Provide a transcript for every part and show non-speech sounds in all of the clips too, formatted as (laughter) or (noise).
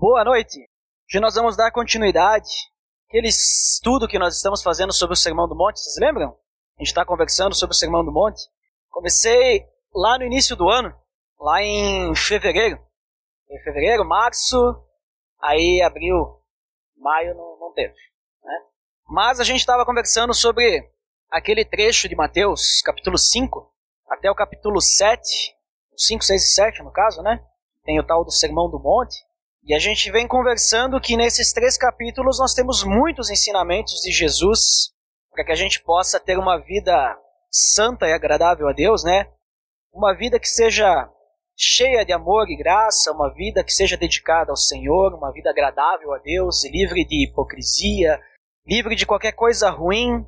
Boa noite. Hoje nós vamos dar continuidade àquele estudo que nós estamos fazendo sobre o Sermão do Monte. Vocês lembram? A gente está conversando sobre o Sermão do Monte. Comecei lá no início do ano, lá em fevereiro. Em fevereiro, março, aí abril, maio não, não teve. Né? Mas a gente estava conversando sobre aquele trecho de Mateus, capítulo 5, até o capítulo 7, 5, 6 e 7 no caso, né? Tem o tal do Sermão do Monte. E a gente vem conversando que nesses três capítulos nós temos muitos ensinamentos de Jesus para que a gente possa ter uma vida santa e agradável a Deus, né? Uma vida que seja cheia de amor e graça, uma vida que seja dedicada ao Senhor, uma vida agradável a Deus, livre de hipocrisia, livre de qualquer coisa ruim,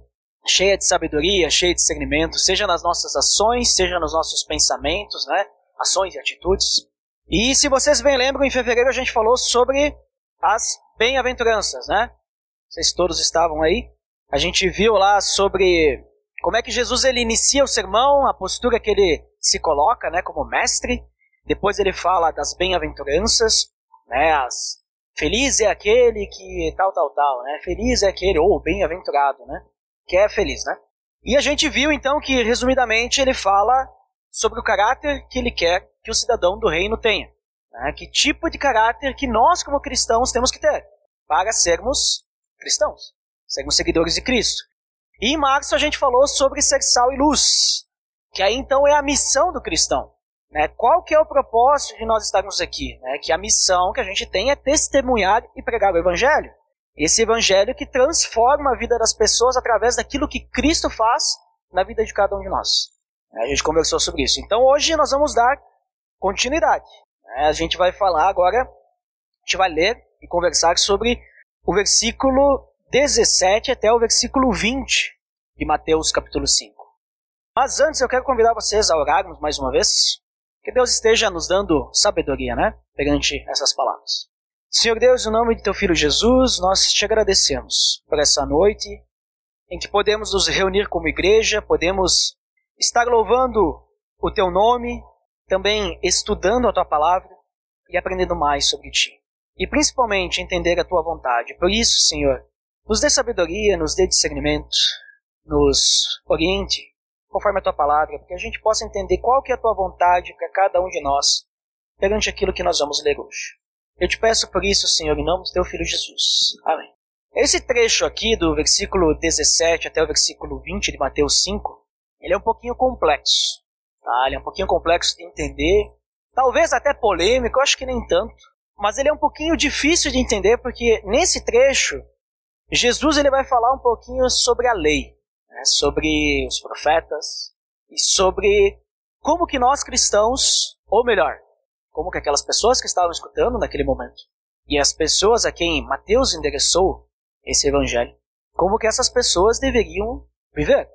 cheia de sabedoria, cheia de discernimento, seja nas nossas ações, seja nos nossos pensamentos, né? Ações e atitudes. E se vocês bem lembram, em fevereiro a gente falou sobre as bem-aventuranças, né? Vocês todos estavam aí. A gente viu lá sobre como é que Jesus ele inicia o sermão, a postura que ele se coloca, né, como mestre. Depois ele fala das bem-aventuranças, né, as feliz é aquele que tal tal tal, né? Feliz é aquele ou bem-aventurado, né? Que é feliz, né? E a gente viu então que resumidamente ele fala sobre o caráter que ele quer que o cidadão do reino tenha. Né? Que tipo de caráter que nós, como cristãos, temos que ter para sermos cristãos, sermos seguidores de Cristo. E em março a gente falou sobre ser sal e luz, que aí então é a missão do cristão. Né? Qual que é o propósito de nós estarmos aqui? Né? Que a missão que a gente tem é testemunhar e pregar o Evangelho. Esse Evangelho que transforma a vida das pessoas através daquilo que Cristo faz na vida de cada um de nós. A gente conversou sobre isso. Então hoje nós vamos dar continuidade. É, a gente vai falar agora, a gente vai ler e conversar sobre o versículo 17 até o versículo 20 de Mateus capítulo 5. Mas antes eu quero convidar vocês a orarmos mais uma vez, que Deus esteja nos dando sabedoria, né, perante essas palavras. Senhor Deus, em nome de teu filho Jesus, nós te agradecemos por essa noite em que podemos nos reunir como igreja, podemos estar louvando o teu nome, também estudando a tua palavra e aprendendo mais sobre ti. E principalmente entender a tua vontade. Por isso, Senhor, nos dê sabedoria, nos dê discernimento, nos oriente conforme a tua palavra, para que a gente possa entender qual que é a tua vontade para cada um de nós perante aquilo que nós vamos ler hoje. Eu te peço por isso, Senhor, em nome do teu filho Jesus. Amém. Esse trecho aqui do versículo 17 até o versículo 20 de Mateus 5, ele é um pouquinho complexo. Tá? Ele é um pouquinho complexo de entender, talvez até polêmico, eu acho que nem tanto. Mas ele é um pouquinho difícil de entender porque nesse trecho Jesus ele vai falar um pouquinho sobre a lei, né? sobre os profetas e sobre como que nós cristãos, ou melhor, como que aquelas pessoas que estavam escutando naquele momento e as pessoas a quem Mateus endereçou esse evangelho, como que essas pessoas deveriam viver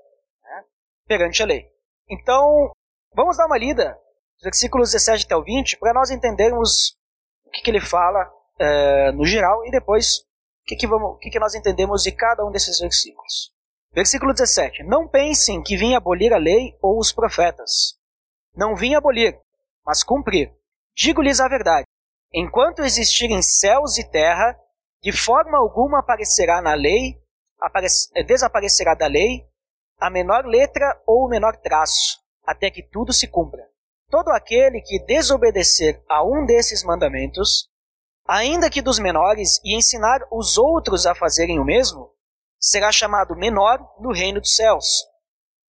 né? perante a lei. Então, Vamos dar uma lida, versículos 17 até o 20, para nós entendermos o que, que ele fala é, no geral e depois o que, que, que, que nós entendemos de cada um desses versículos. Versículo 17: Não pensem que vim abolir a lei ou os profetas. Não vim abolir, mas cumprir. Digo-lhes a verdade: enquanto existirem céus e terra, de forma alguma aparecerá na lei, desaparecerá da lei a menor letra ou o menor traço, até que tudo se cumpra. Todo aquele que desobedecer a um desses mandamentos, ainda que dos menores, e ensinar os outros a fazerem o mesmo, será chamado menor no reino dos céus.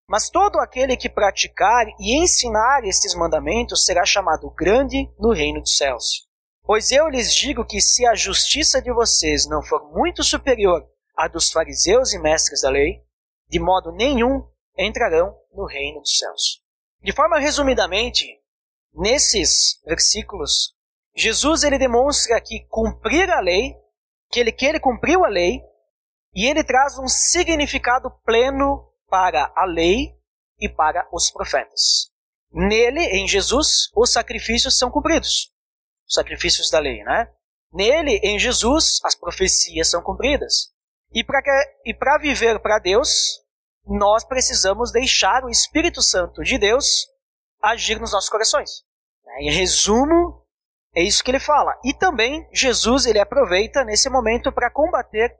Mas todo aquele que praticar e ensinar estes mandamentos será chamado grande no reino dos céus. Pois eu lhes digo que se a justiça de vocês não for muito superior à dos fariseus e mestres da lei, de modo nenhum entrarão no reino dos céus. De forma resumidamente, nesses versículos, Jesus ele demonstra que cumprir a lei, que ele que ele cumpriu a lei, e ele traz um significado pleno para a lei e para os profetas. Nele, em Jesus, os sacrifícios são cumpridos. Os sacrifícios da lei, né? Nele, em Jesus, as profecias são cumpridas. E para viver para Deus, nós precisamos deixar o Espírito Santo de Deus agir nos nossos corações. Em resumo, É isso que ele fala. E também Jesus ele aproveita nesse momento para combater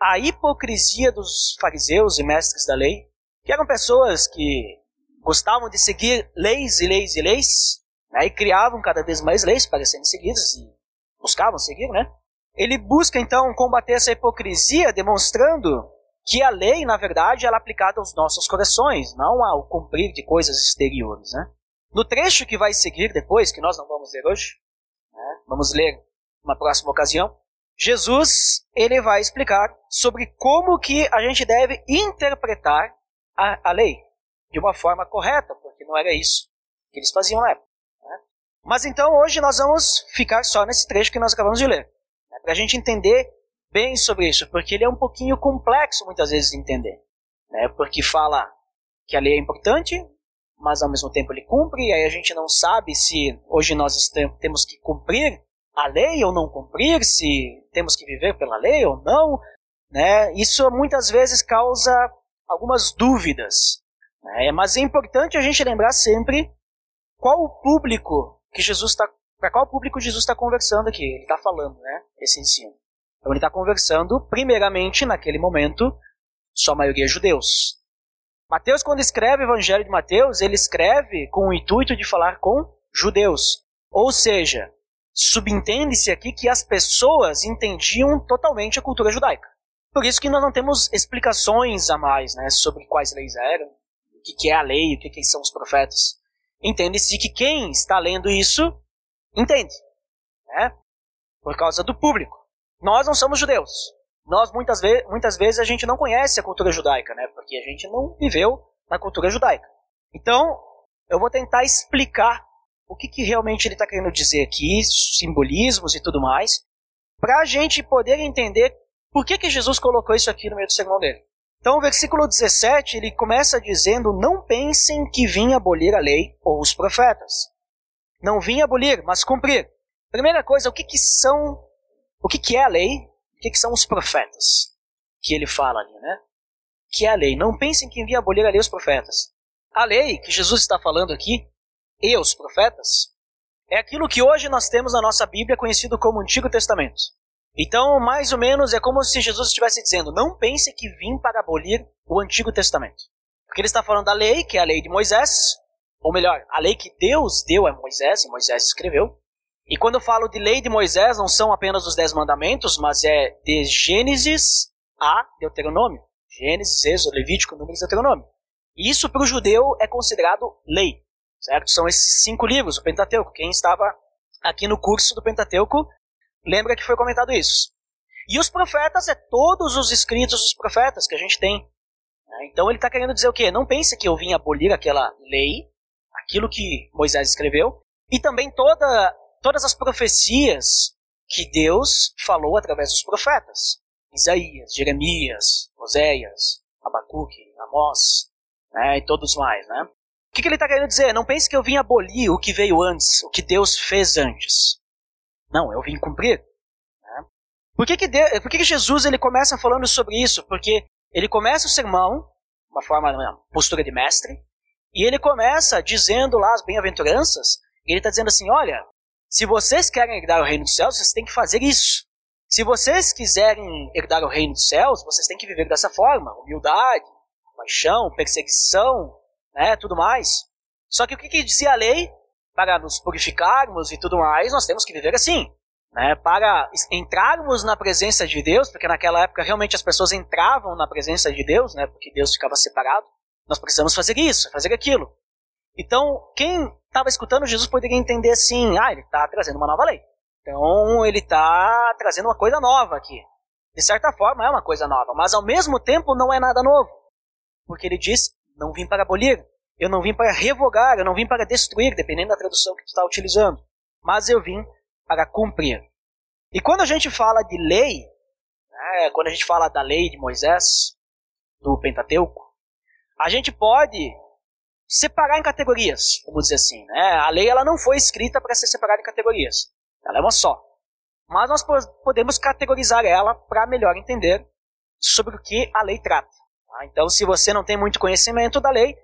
a hipocrisia dos fariseus e mestres da lei, que eram pessoas que gostavam de seguir leis e leis e leis, né, e criavam cada vez mais leis para serem seguidas e buscavam seguir, né? Ele busca então combater essa hipocrisia, demonstrando que a lei, na verdade, ela é aplicada aos nossos corações, não ao cumprir de coisas exteriores, né? No trecho que vai seguir depois, que nós não vamos ler hoje, né, vamos ler numa próxima ocasião, Jesus ele vai explicar sobre como que a gente deve interpretar a, a lei de uma forma correta, porque não era isso que eles faziam na época. Né? Mas então hoje nós vamos ficar só nesse trecho que nós acabamos de ler, né, para a gente entender bem sobre isso, porque ele é um pouquinho complexo muitas vezes de entender, né, porque fala que a lei é importante, mas ao mesmo tempo ele cumpre, e aí a gente não sabe se hoje nós temos que cumprir a lei ou não cumprir, se temos que viver pela lei ou não, né? Isso muitas vezes causa algumas dúvidas, né? mas é importante a gente lembrar sempre qual o público que Jesus está, para qual público Jesus está conversando aqui, ele está falando, né? Esse ensino. Então ele está conversando, primeiramente, naquele momento, sua maioria é judeus. Mateus, quando escreve o Evangelho de Mateus, ele escreve com o intuito de falar com judeus. Ou seja, subentende-se aqui que as pessoas entendiam totalmente a cultura judaica. Por isso que nós não temos explicações a mais né, sobre quais leis eram, o que é a lei, o que são os profetas. Entende-se que quem está lendo isso entende, né? por causa do público. Nós não somos judeus, nós muitas, ve muitas vezes a gente não conhece a cultura judaica, né? Porque a gente não viveu na cultura judaica. Então, eu vou tentar explicar o que, que realmente ele está querendo dizer aqui, simbolismos e tudo mais, para a gente poder entender por que, que Jesus colocou isso aqui no meio do sermão dele. Então, o versículo 17, ele começa dizendo: Não pensem que vim abolir a lei ou os profetas. Não vim abolir, mas cumprir. Primeira coisa, o que, que são, o que, que é a lei o que, que são os profetas? Que ele fala ali, né? Que é a lei. Não pensem que envia abolir a lei os profetas. A lei que Jesus está falando aqui, e os profetas, é aquilo que hoje nós temos na nossa Bíblia conhecido como Antigo Testamento. Então, mais ou menos, é como se Jesus estivesse dizendo: não pense que vim para abolir o Antigo Testamento. Porque ele está falando da lei, que é a lei de Moisés, ou melhor, a lei que Deus deu a Moisés, e Moisés escreveu, e quando eu falo de lei de Moisés, não são apenas os dez mandamentos, mas é de Gênesis a Deuteronômio. Gênesis, Êxodo, Levítico, Números Deuteronômio. E isso para o judeu é considerado lei, certo? São esses cinco livros, o Pentateuco. Quem estava aqui no curso do Pentateuco lembra que foi comentado isso. E os profetas é todos os escritos dos profetas que a gente tem. Né? Então ele está querendo dizer o quê? Não pense que eu vim abolir aquela lei, aquilo que Moisés escreveu, e também toda todas as profecias que Deus falou através dos profetas. Isaías, Jeremias, Oséias, Abacuque, Amós, né, e todos mais, né? O que, que ele está querendo dizer? Não pense que eu vim abolir o que veio antes, o que Deus fez antes. Não, eu vim cumprir. Né? Por, que, que, Deus, por que, que Jesus ele começa falando sobre isso? Porque ele começa o sermão, uma forma, uma postura de mestre, e ele começa dizendo lá as bem-aventuranças, e ele está dizendo assim: olha, se vocês querem herdar o reino dos céus, vocês têm que fazer isso. Se vocês quiserem herdar o reino dos céus, vocês têm que viver dessa forma: humildade, paixão, perseguição, né, tudo mais. Só que o que, que dizia a lei? Para nos purificarmos e tudo mais, nós temos que viver assim. Né, para entrarmos na presença de Deus, porque naquela época realmente as pessoas entravam na presença de Deus, né, porque Deus ficava separado, nós precisamos fazer isso, fazer aquilo. Então, quem estava escutando Jesus poderia entender assim: ah, ele está trazendo uma nova lei. Então, ele está trazendo uma coisa nova aqui. De certa forma, é uma coisa nova, mas ao mesmo tempo não é nada novo. Porque ele diz: não vim para abolir, eu não vim para revogar, eu não vim para destruir, dependendo da tradução que tu está utilizando, mas eu vim para cumprir. E quando a gente fala de lei, né, quando a gente fala da lei de Moisés, do Pentateuco, a gente pode separar em categorias, vamos dizer assim. Né? A lei ela não foi escrita para ser separada em categorias. Ela é uma só. Mas nós podemos categorizar ela para melhor entender sobre o que a lei trata. Tá? Então, se você não tem muito conhecimento da lei,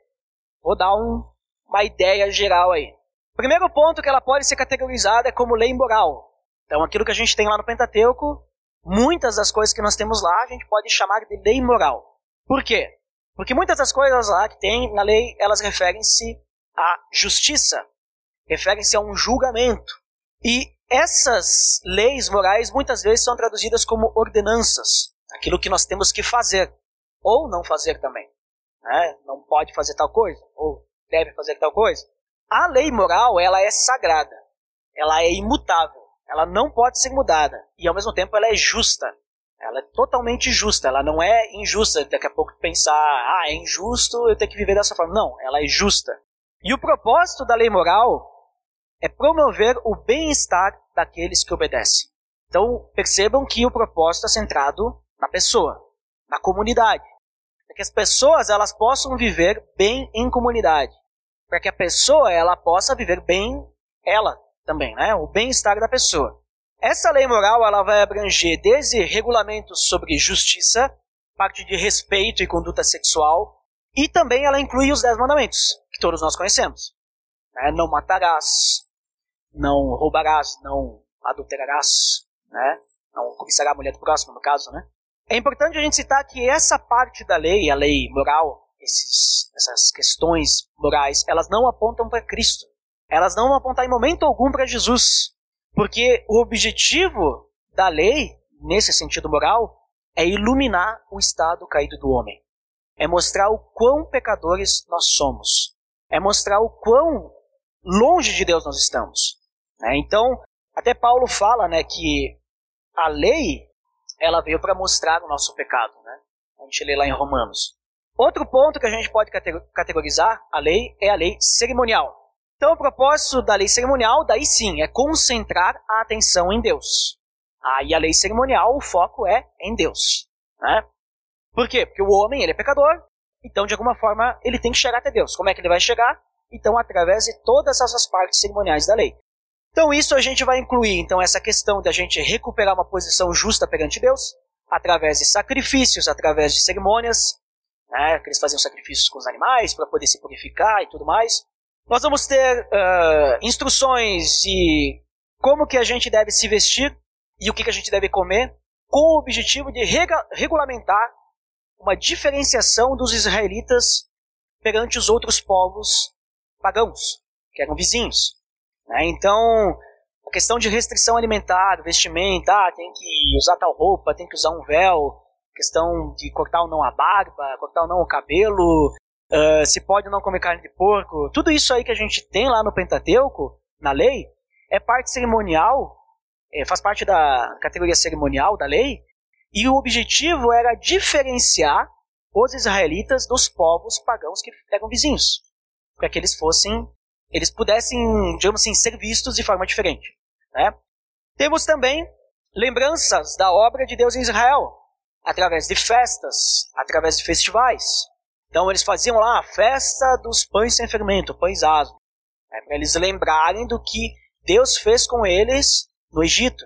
vou dar um, uma ideia geral aí. Primeiro ponto que ela pode ser categorizada é como lei moral. Então, aquilo que a gente tem lá no Pentateuco, muitas das coisas que nós temos lá, a gente pode chamar de lei moral. Por quê? Porque muitas das coisas lá que tem na lei, elas referem-se à justiça, referem-se a um julgamento. E essas leis morais muitas vezes são traduzidas como ordenanças, aquilo que nós temos que fazer, ou não fazer também. Né? Não pode fazer tal coisa, ou deve fazer tal coisa. A lei moral, ela é sagrada, ela é imutável, ela não pode ser mudada, e ao mesmo tempo ela é justa. Ela é totalmente justa, ela não é injusta. Daqui a pouco pensar, ah, é injusto eu ter que viver dessa forma. Não, ela é justa. E o propósito da lei moral é promover o bem-estar daqueles que obedecem. Então, percebam que o propósito é centrado na pessoa, na comunidade. Para que as pessoas elas possam viver bem em comunidade. Para que a pessoa ela possa viver bem ela também, né? O bem-estar da pessoa. Essa lei moral ela vai abranger desde regulamentos sobre justiça, parte de respeito e conduta sexual, e também ela inclui os dez mandamentos, que todos nós conhecemos. Né? Não matarás, não roubarás, não adulterarás, né? não cobiçará a mulher do próximo, no caso. Né? É importante a gente citar que essa parte da lei, a lei moral, esses, essas questões morais, elas não apontam para Cristo. Elas não vão apontar em momento algum para Jesus. Porque o objetivo da lei, nesse sentido moral, é iluminar o estado caído do homem. É mostrar o quão pecadores nós somos. É mostrar o quão longe de Deus nós estamos. Né? Então, até Paulo fala né, que a lei ela veio para mostrar o nosso pecado. Né? A gente lê lá em Romanos. Outro ponto que a gente pode categorizar a lei é a lei cerimonial. Então, o propósito da lei cerimonial, daí sim, é concentrar a atenção em Deus. Aí a lei cerimonial, o foco é em Deus. Né? Por quê? Porque o homem ele é pecador, então de alguma forma ele tem que chegar até Deus. Como é que ele vai chegar? Então, através de todas essas partes cerimoniais da lei. Então, isso a gente vai incluir então essa questão da gente recuperar uma posição justa perante Deus, através de sacrifícios, através de cerimônias, né, que eles faziam sacrifícios com os animais para poder se purificar e tudo mais. Nós vamos ter uh, instruções de como que a gente deve se vestir e o que, que a gente deve comer, com o objetivo de rega- regulamentar uma diferenciação dos israelitas perante os outros povos pagãos, que eram vizinhos. Né? Então, a questão de restrição alimentar, vestimenta, ah, tem que usar tal roupa, tem que usar um véu, questão de cortar ou não a barba, cortar ou não o cabelo, uh, se pode ou não comer carne de porco, tudo isso aí que a gente tem lá no Pentateuco, na lei, é parte cerimonial, é, faz parte da categoria cerimonial da lei, e o objetivo era diferenciar os israelitas dos povos pagãos que eram vizinhos, para que eles fossem, eles pudessem, digamos assim, ser vistos de forma diferente. Né? Temos também lembranças da obra de Deus em Israel, através de festas, através de festivais. Então eles faziam lá a festa dos pães sem fermento, pães asmos, né, para eles lembrarem do que Deus fez com eles no Egito.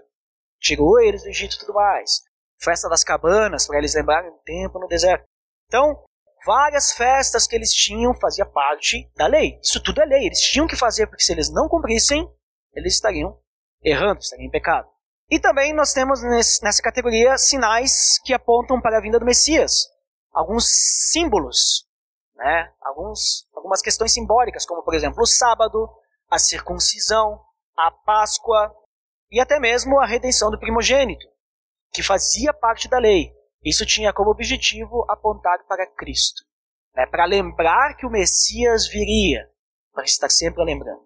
Tirou eles do Egito e tudo mais. Festa das cabanas, para eles lembrarem do tempo no deserto. Então, várias festas que eles tinham fazia parte da lei. Isso tudo é lei. Eles tinham que fazer, porque se eles não cumprissem, eles estariam errando, estariam em pecado. E também nós temos nessa categoria sinais que apontam para a vinda do Messias alguns símbolos, né? alguns, algumas questões simbólicas, como por exemplo o sábado, a circuncisão, a Páscoa e até mesmo a redenção do primogênito, que fazia parte da lei. Isso tinha como objetivo apontar para Cristo, né? para lembrar que o Messias viria, para estar sempre lembrando.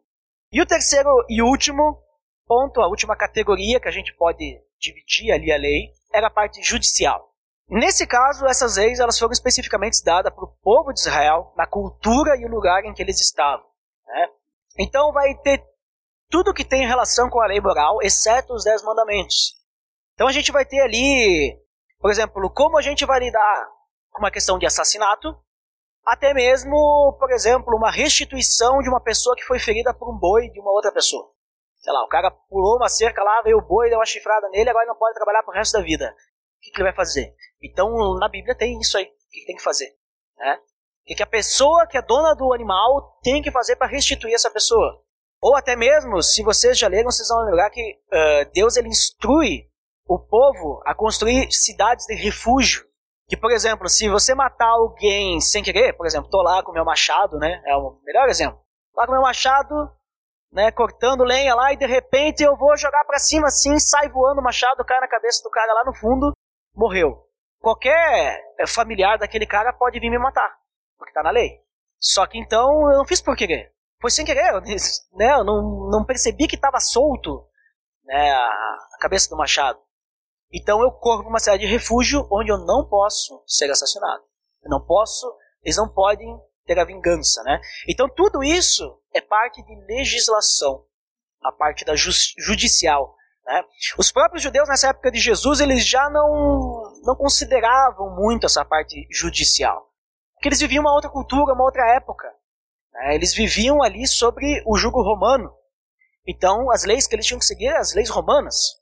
E o terceiro e último ponto, a última categoria que a gente pode dividir ali a lei, era a parte judicial. Nesse caso, essas leis elas foram especificamente dadas para o povo de Israel, na cultura e o lugar em que eles estavam. Né? Então vai ter tudo que tem relação com a lei moral, exceto os dez mandamentos. Então a gente vai ter ali, por exemplo, como a gente vai lidar com uma questão de assassinato, até mesmo, por exemplo, uma restituição de uma pessoa que foi ferida por um boi de uma outra pessoa. Sei lá, o cara pulou uma cerca lá, veio o boi, deu uma chifrada nele, agora ele não pode trabalhar pro resto da vida. O que, que ele vai fazer? Então, na Bíblia tem isso aí. O que tem que fazer? Né? O que a pessoa que é dona do animal tem que fazer para restituir essa pessoa? Ou até mesmo, se vocês já leram, vocês vão lembrar que uh, Deus ele instrui o povo a construir cidades de refúgio. Que, por exemplo, se você matar alguém sem querer, por exemplo, tô lá com meu machado, né? É o melhor exemplo. Lá com meu machado, né, cortando lenha lá e de repente eu vou jogar para cima assim, sai voando o machado, cai na cabeça do cara lá no fundo, morreu. Qualquer familiar daquele cara pode vir me matar, porque tá na lei. Só que então eu não fiz por querer. Foi sem querer, eu, né, eu não, não percebi que estava solto né, a, cabeça do machado. Então eu corro para uma cidade de refúgio onde eu não posso ser assassinado. Eu não posso, eles não podem ter a vingança, né? Então tudo isso é parte de legislação, a parte da judicial. Né? Os próprios judeus nessa época de Jesus eles já não não consideravam muito essa parte judicial, porque eles viviam uma outra cultura, uma outra época. Né? Eles viviam ali sobre o jugo romano. Então as leis que eles tinham que seguir eram as leis romanas.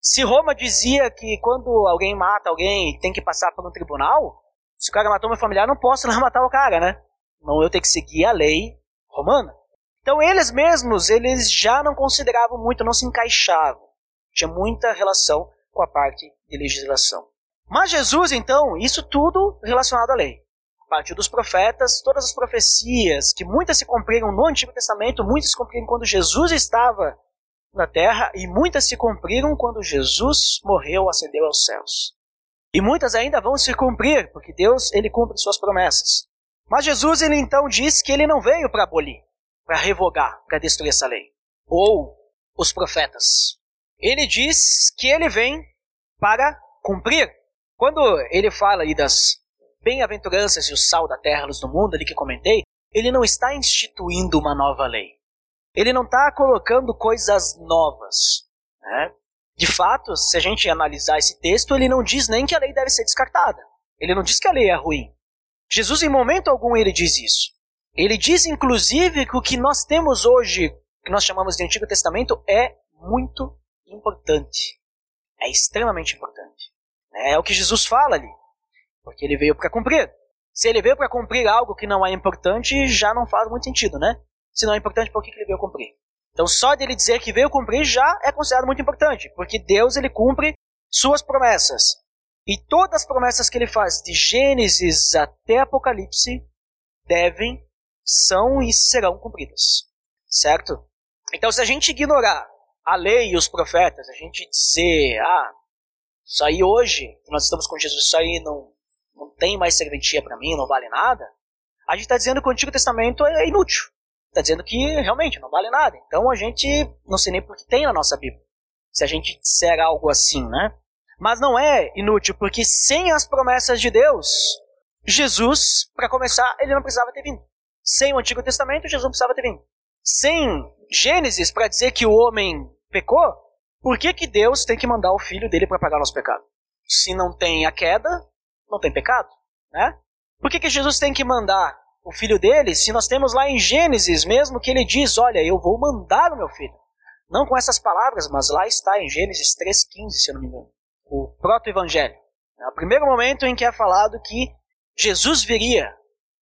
Se Roma dizia que quando alguém mata alguém tem que passar por um tribunal, se o cara matou meu familiar, não posso lá (laughs) matar o cara, né? Não, eu tenho que seguir a lei romana. Então eles mesmos, eles já não consideravam muito, não se encaixavam. Tinha muita relação com a parte de legislação. Mas Jesus, então, isso tudo relacionado à lei. Partiu dos profetas, todas as profecias, que muitas se cumpriram no Antigo Testamento, muitas se cumpriram quando Jesus estava na terra, e muitas se cumpriram quando Jesus morreu, ascendeu aos céus. E muitas ainda vão se cumprir, porque Deus, ele cumpre suas promessas. Mas Jesus ele então diz que ele não veio para abolir, para revogar, para destruir essa lei. Ou os profetas. Ele diz que ele vem para cumprir. Quando ele fala aí das bem-aventuranças e o sal da terra, luz do mundo, ali que comentei, ele não está instituindo uma nova lei. Ele não está colocando coisas novas. Né? De fato, se a gente analisar esse texto, ele não diz nem que a lei deve ser descartada. Ele não diz que a lei é ruim. Jesus, em momento algum, ele diz isso. Ele diz, inclusive, que o que nós temos hoje, que nós chamamos de Antigo Testamento, é muito importante. É extremamente importante. É o que Jesus fala ali. Porque ele veio para cumprir. Se ele veio para cumprir algo que não é importante, já não faz muito sentido, né? Se não é importante, por que ele veio cumprir? Então, só dele dizer que veio cumprir já é considerado muito importante, porque Deus ele cumpre suas promessas. E todas as promessas que ele faz, de Gênesis até Apocalipse, devem, são e serão cumpridas. Certo? Então, se a gente ignorar a lei e os profetas, a gente dizer, ah, isso aí hoje, nós estamos com Jesus, isso aí não, não tem mais serventia para mim, não vale nada, a gente está dizendo que o Antigo Testamento é inútil. Está dizendo que realmente não vale nada. Então a gente não sei nem por que tem na nossa Bíblia. Se a gente disser algo assim, né? Mas não é inútil, porque sem as promessas de Deus, Jesus, para começar, ele não precisava ter vindo. Sem o Antigo Testamento, Jesus não precisava ter vindo. Sem Gênesis, para dizer que o homem pecou, por que, que Deus tem que mandar o filho dele para pagar nosso pecado? Se não tem a queda, não tem pecado, né? Por que, que Jesus tem que mandar o filho dele se nós temos lá em Gênesis mesmo que ele diz: Olha, eu vou mandar o meu filho? Não com essas palavras, mas lá está em Gênesis 3,15, se eu não me engano o proto-evangelho. É o primeiro momento em que é falado que Jesus viria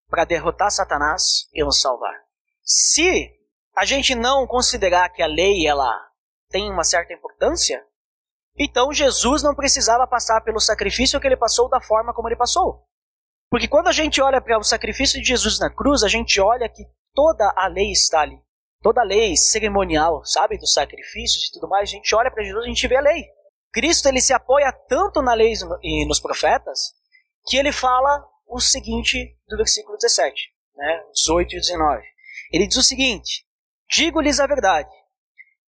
para derrotar Satanás e nos salvar. Se a gente não considerar que a lei ela tem uma certa importância, então Jesus não precisava passar pelo sacrifício que ele passou da forma como ele passou. Porque quando a gente olha para o sacrifício de Jesus na cruz, a gente olha que toda a lei está ali. Toda a lei cerimonial, sabe, dos sacrifícios e tudo mais, a gente olha para Jesus a gente vê a lei. Cristo ele se apoia tanto na lei e nos profetas que ele fala o seguinte do versículo 17, né, 18 e 19. Ele diz o seguinte: Digo-lhes a verdade,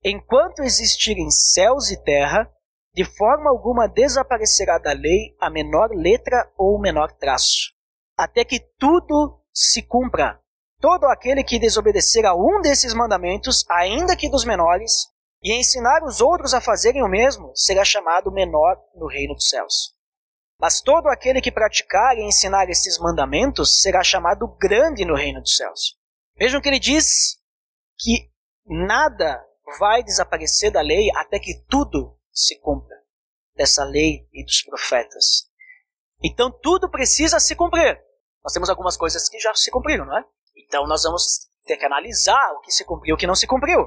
enquanto existirem céus e terra, de forma alguma desaparecerá da lei a menor letra ou o menor traço, até que tudo se cumpra. Todo aquele que desobedecer a um desses mandamentos, ainda que dos menores, e ensinar os outros a fazerem o mesmo, será chamado menor no reino dos céus. Mas todo aquele que praticar e ensinar esses mandamentos será chamado grande no reino dos céus. Vejam que ele diz que nada vai desaparecer da lei até que tudo se cumpra dessa lei e dos profetas. Então tudo precisa se cumprir. Nós temos algumas coisas que já se cumpriram, não é? Então nós vamos ter que analisar o que se cumpriu e o que não se cumpriu.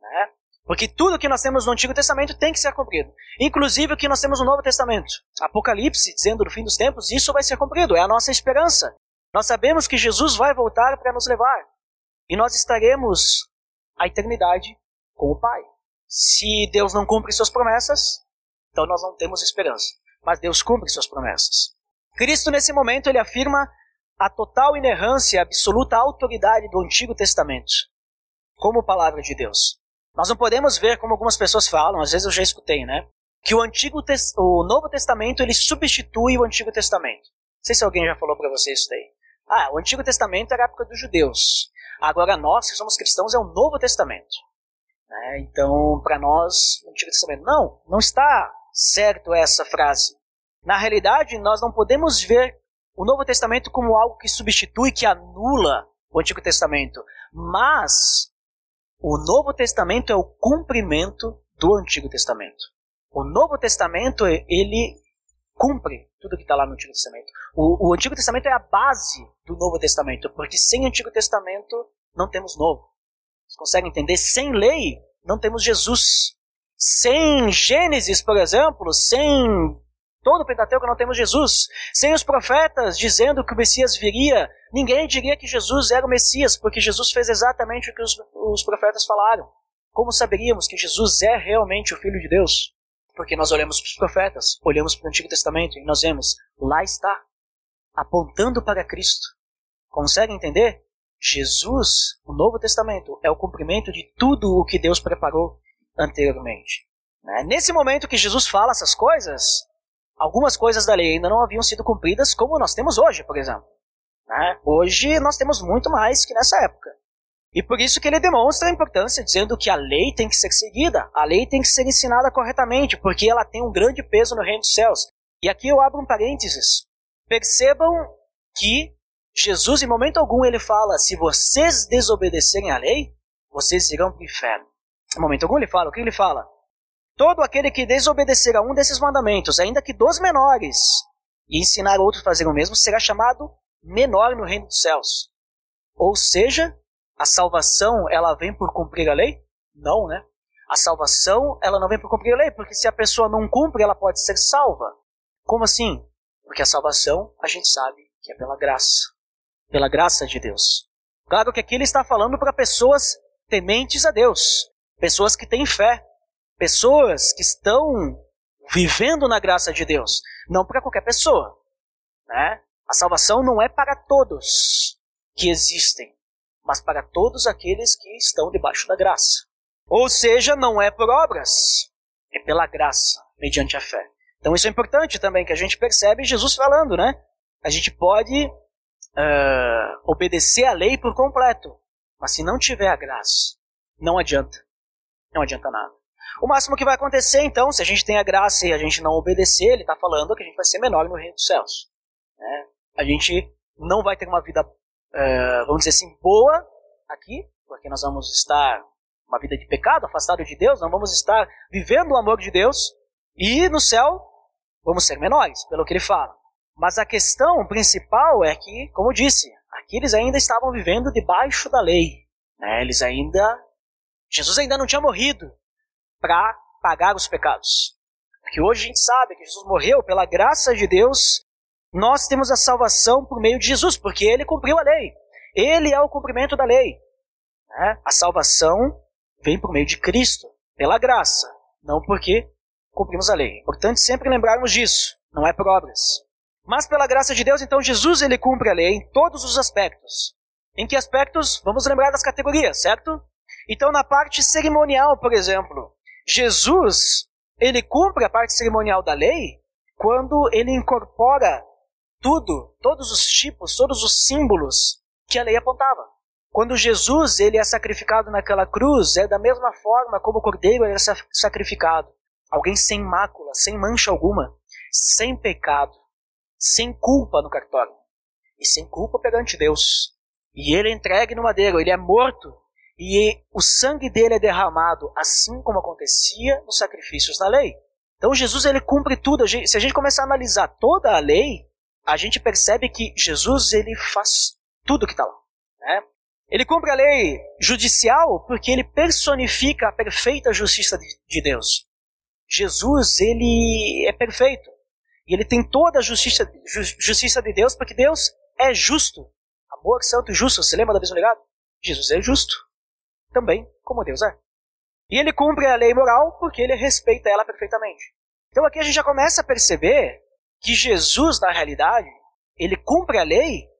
Né? Porque tudo que nós temos no Antigo Testamento tem que ser cumprido. Inclusive o que nós temos no Novo Testamento. Apocalipse, dizendo do fim dos tempos, isso vai ser cumprido. É a nossa esperança. Nós sabemos que Jesus vai voltar para nos levar. E nós estaremos a eternidade com o Pai. Se Deus não cumpre suas promessas, então nós não temos esperança. Mas Deus cumpre suas promessas. Cristo, nesse momento, ele afirma a total inerrância, a absoluta autoridade do Antigo Testamento como palavra de Deus. Nós não podemos ver como algumas pessoas falam, às vezes eu já escutei, né? Que o Antigo o Novo Testamento ele substitui o Antigo Testamento. Não sei se alguém já falou para você isso daí. Ah, o Antigo Testamento era a época dos judeus. Agora nós, que somos cristãos, é o Novo Testamento. Né? Então, para nós, o Antigo Testamento. Não, não está certo essa frase. Na realidade, nós não podemos ver o Novo Testamento como algo que substitui, que anula o Antigo Testamento. Mas o Novo Testamento é o cumprimento do Antigo Testamento. O Novo Testamento, ele cumpre tudo que está lá no Antigo Testamento. O, o, Antigo Testamento é a base do Novo Testamento, porque sem Antigo Testamento não temos Novo. Vocês conseguem entender? Sem lei não temos Jesus. Sem Gênesis, por exemplo, sem todo o Pentateuco não temos Jesus. Sem os profetas dizendo que o Messias viria, ninguém diria que Jesus era o Messias, porque Jesus fez exatamente o que os, os profetas falaram. Como saberíamos que Jesus é realmente o Filho de Deus? Porque nós olhamos para os profetas, olhamos para o Antigo Testamento e nós vemos, lá está, apontando para Cristo. Consegue entender? Jesus, o Novo Testamento, é o cumprimento de tudo o que Deus preparou anteriormente. Né? Nesse momento que Jesus fala essas coisas, algumas coisas da lei ainda não haviam sido cumpridas, como nós temos hoje, por exemplo. Né? Hoje nós temos muito mais que nessa época. E por isso que ele demonstra a importância, dizendo que a lei tem que ser seguida, a lei tem que ser ensinada corretamente, porque ela tem um grande peso no reino dos céus. E aqui eu abro um parênteses. Percebam que Jesus, em momento algum, ele fala: se vocês desobedecerem à lei, vocês irão para o inferno. Em momento algum, ele fala: o que ele fala? Todo aquele que desobedecer a um desses mandamentos, ainda que dos menores, e ensinar outros a fazer o mesmo, será chamado menor no reino dos céus. Ou seja, a salvação, ela vem por cumprir a lei? Não, né? A salvação, ela não vem por cumprir a lei, porque se a pessoa não cumpre, ela pode ser salva. Como assim? Porque a salvação, a gente sabe que é pela graça. Pela graça de Deus. Claro que aqui ele está falando para pessoas tementes a Deus, pessoas que têm fé, pessoas que estão vivendo na graça de Deus, não para qualquer pessoa. Né? A salvação não é para todos que existem, mas para todos aqueles que estão debaixo da graça. Ou seja, não é por obras, é pela graça, mediante a fé. Então isso é importante também, que a gente percebe Jesus falando, né? A gente pode uh, obedecer a lei por completo, mas se não tiver a graça, não adianta. Não adianta nada. O máximo que vai acontecer, então, se a gente tem a graça e a gente não obedecer, ele está falando que a gente vai ser menor no reino dos céus. Né? A gente não vai ter uma vida é, vamos dizer assim, boa aqui, porque nós vamos estar uma vida de pecado, afastado de Deus, não vamos estar vivendo o amor de Deus, e no céu vamos ser menores, pelo que ele fala. Mas a questão principal é que, como eu disse, aqui eles ainda estavam vivendo debaixo da lei. Né? Eles ainda. Jesus ainda não tinha morrido para pagar os pecados. Porque hoje a gente sabe que Jesus morreu pela graça de Deus nós temos a salvação por meio de Jesus, porque ele cumpriu a lei. Ele é o cumprimento da lei. Né? A salvação vem por meio de Cristo, pela graça, não porque cumprimos a lei. É importante sempre lembrarmos disso, não é por obras. Mas pela graça de Deus, então Jesus ele cumpre a lei em todos os aspectos. Em que aspectos? Vamos lembrar das categorias, certo? Então na parte cerimonial, por exemplo, Jesus ele cumpre a parte cerimonial da lei quando ele incorpora tudo, todos os tipos, todos os símbolos que a lei apontava. Quando Jesus ele é sacrificado naquela cruz, é da mesma forma como o cordeiro era sacrificado. Alguém sem mácula, sem mancha alguma, sem pecado, sem culpa no cartório e sem culpa perante Deus. E ele é entregue no madeiro, ele é morto e o sangue dele é derramado, assim como acontecia nos sacrifícios na lei. Então Jesus ele cumpre tudo. Se a gente começar a analisar toda a lei, a gente percebe que Jesus ele faz tudo que está lá. Né? Ele cumpre a lei judicial porque ele personifica a perfeita justiça de Deus. Jesus, ele é perfeito. E ele tem toda a justiça, justiça de Deus porque Deus é justo. Amor, santo e justo. Você lembra da visão ligada? Jesus é justo. Também, como Deus é. E ele cumpre a lei moral porque ele respeita ela perfeitamente. Então aqui a gente já começa a perceber que Jesus, na realidade, ele cumpre a lei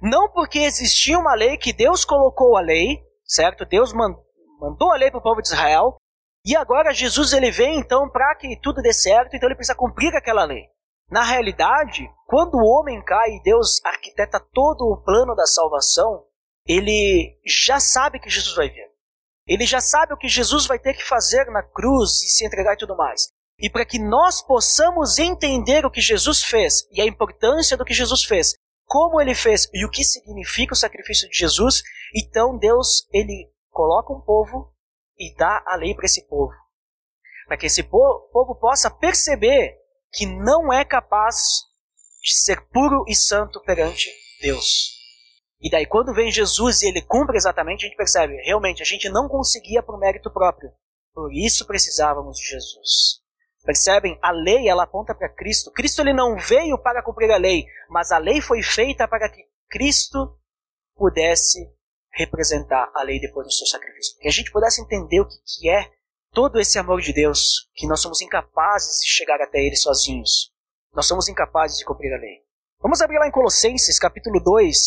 não porque existia uma lei que Deus colocou a lei, certo? Deus mandou a lei para o povo de Israel, e agora Jesus ele vem então para que tudo dê certo, então ele precisa cumprir aquela lei. Na realidade, quando o homem cai e Deus arquiteta todo o plano da salvação, ele já sabe que Jesus vai vir. Ele já sabe o que Jesus vai ter que fazer na cruz e se entregar e tudo mais. E para que nós possamos entender o que Jesus fez e a importância do que Jesus fez, como ele fez e o que significa o sacrifício de Jesus, então Deus ele coloca um povo e dá a lei para esse povo. Para que esse povo possa perceber que não é capaz de ser puro e santo perante Deus. E daí, quando vem Jesus e ele cumpre exatamente, a gente percebe, realmente, a gente não conseguia por mérito próprio. Por isso precisávamos de Jesus. Percebem? A lei, ela aponta para Cristo. Cristo ele não veio para cumprir a lei, mas a lei foi feita para que Cristo pudesse representar a lei depois do seu sacrifício. Que a gente pudesse entender o que, que é todo esse amor de Deus, que nós somos incapazes de chegar até Ele sozinhos. Nós somos incapazes de cumprir a lei. Vamos abrir lá em Colossenses, capítulo 2,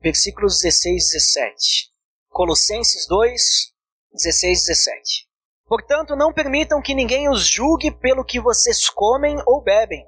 versículos 16 e 17. Colossenses 2, 16 e 17. Portanto, não permitam que ninguém os julgue pelo que vocês comem ou bebem,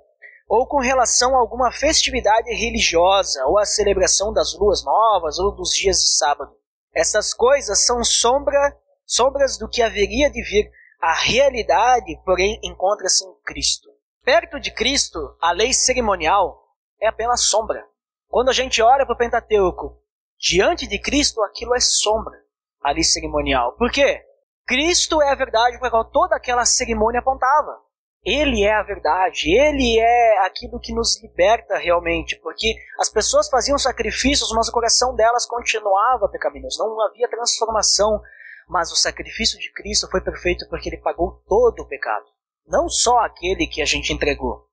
ou com relação a alguma festividade religiosa, ou a celebração das luas novas, ou dos dias de sábado. Essas coisas são sombra, sombras do que haveria de vir. A realidade, porém, encontra-se em Cristo. Perto de Cristo, a lei cerimonial é apenas sombra. Quando a gente olha para o Pentateuco, diante de Cristo, aquilo é sombra, ali cerimonial. Por quê? Cristo é a verdade para qual toda aquela cerimônia apontava. Ele é a verdade, ele é aquilo que nos liberta realmente, porque as pessoas faziam sacrifícios, mas o coração delas continuava pecaminoso, não havia transformação. Mas o sacrifício de Cristo foi perfeito porque ele pagou todo o pecado. Não só aquele que a gente entregou,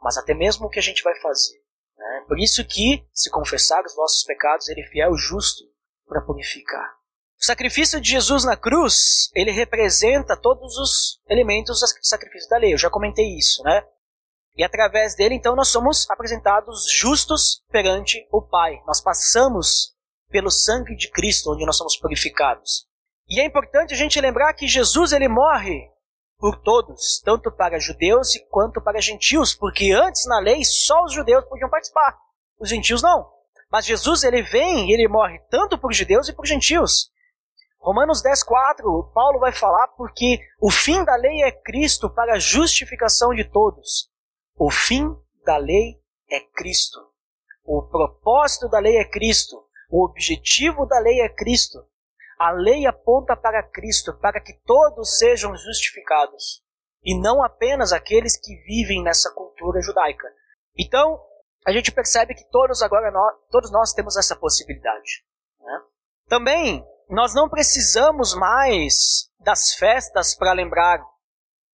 mas até mesmo o que a gente vai fazer. Né? Por isso que, se confessar os nossos pecados, ele é fiel e justo para purificar. O sacrifício de Jesus na cruz, ele representa todos os elementos do sacrifício da lei. Eu já comentei isso, né? E através dele, então, nós somos apresentados justos perante o Pai. Nós passamos pelo sangue de Cristo, onde nós somos purificados. E é importante a gente lembrar que Jesus ele morre por todos, tanto para judeus quanto para gentios, porque antes na lei só os judeus podiam participar, os gentios não. Mas Jesus ele vem e ele morre tanto por judeus e por gentios. Romanos 10:4, Paulo vai falar porque o fim da lei é Cristo para a justificação de todos. O fim da lei é Cristo. O propósito da lei é Cristo. O objetivo da lei é Cristo. A lei aponta para Cristo, para que todos sejam justificados, e não apenas aqueles que vivem nessa cultura judaica. Então, a gente percebe que todos agora nós, todos nós temos essa possibilidade. Né? Também, nós não precisamos mais das festas para lembrar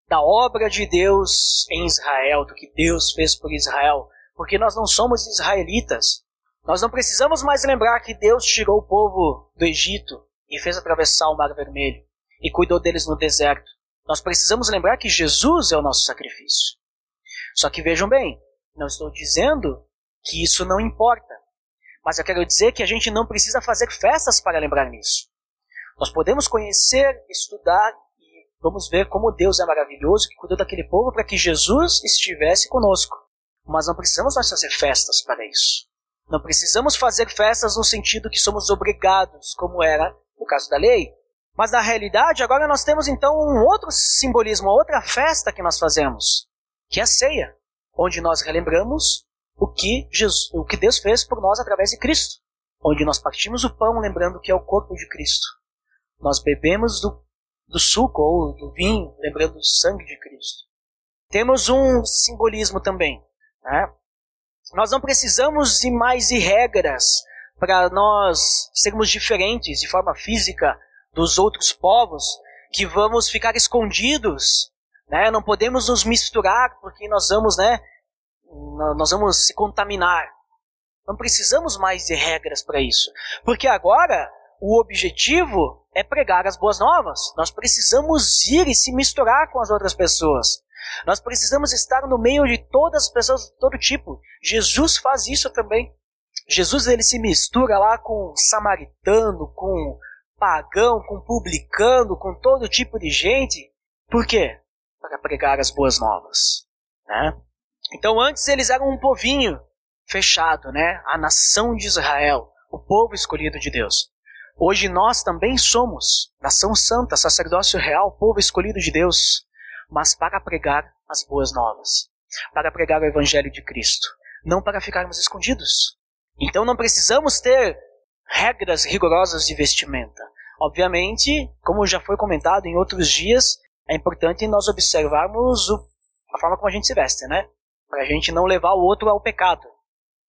da obra de Deus em Israel, do que Deus fez por Israel, porque nós não somos israelitas. Nós não precisamos mais lembrar que Deus tirou o povo do Egito, e fez atravessar o Mar Vermelho e cuidou deles no deserto. Nós precisamos lembrar que Jesus é o nosso sacrifício. Só que vejam bem, não estou dizendo que isso não importa, mas eu quero dizer que a gente não precisa fazer festas para lembrar nisso. Nós podemos conhecer, estudar e vamos ver como Deus é maravilhoso que cuidou daquele povo para que Jesus estivesse conosco. Mas não precisamos nós fazer festas para isso. Não precisamos fazer festas no sentido que somos obrigados, como era no caso da lei. Mas na realidade, agora nós temos então um outro simbolismo, outra festa que nós fazemos, que é a ceia, onde nós relembramos o que, Jesus, o que Deus fez por nós através de Cristo, onde nós partimos o pão lembrando que é o corpo de Cristo. Nós bebemos do, do suco ou do vinho lembrando do sangue de Cristo. Temos um simbolismo também. Né? Nós não precisamos de mais de regras para nós sermos diferentes de forma física dos outros povos, que vamos ficar escondidos, né? Não podemos nos misturar porque nós vamos, né? Nós vamos se contaminar. Não precisamos mais de regras para isso, porque agora o objetivo é pregar as boas novas. Nós precisamos ir e se misturar com as outras pessoas. Nós precisamos estar no meio de todas as pessoas de todo tipo. Jesus faz isso também. Jesus ele se mistura lá com samaritano, com pagão, com publicano, com todo tipo de gente. Por quê? Para pregar as boas novas. Né? Então antes eles eram um povinho fechado, né? A nação de Israel, o povo escolhido de Deus. Hoje nós também somos nação santa, sacerdócio real, povo escolhido de Deus, mas para pregar as boas novas, para pregar o evangelho de Cristo, não para ficarmos escondidos. Então não precisamos ter regras rigorosas de vestimenta. Obviamente, como já foi comentado em outros dias, é importante nós observarmos o, a forma como a gente se veste, né? Para a gente não levar o outro ao pecado,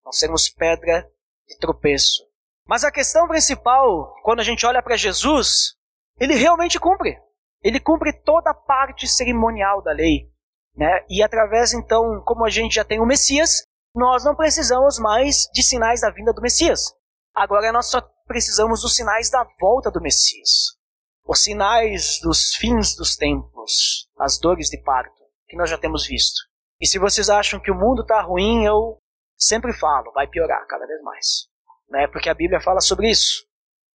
não sermos pedra de tropeço. Mas a questão principal, quando a gente olha para Jesus, ele realmente cumpre. Ele cumpre toda a parte cerimonial da lei. Né? E através, então, como a gente já tem o Messias, nós não precisamos mais de sinais da vinda do Messias. Agora nós só precisamos dos sinais da volta do Messias. Os sinais dos fins dos tempos, as dores de parto, que nós já temos visto. E se vocês acham que o mundo está ruim, eu sempre falo, vai piorar cada vez mais. Né? Porque a Bíblia fala sobre isso.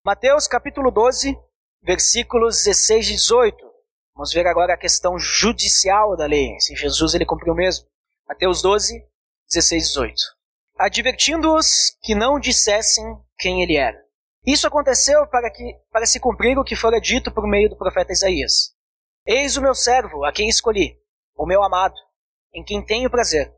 Mateus capítulo 12, versículos 16 e 18. Vamos ver agora a questão judicial da lei, se Jesus ele cumpriu mesmo. Mateus 12, 16 e 18. Advertindo-os que não dissessem quem ele era. Isso aconteceu para, que, para se cumprir o que fora dito por meio do profeta Isaías. Eis o meu servo, a quem escolhi, o meu amado, em quem tenho prazer.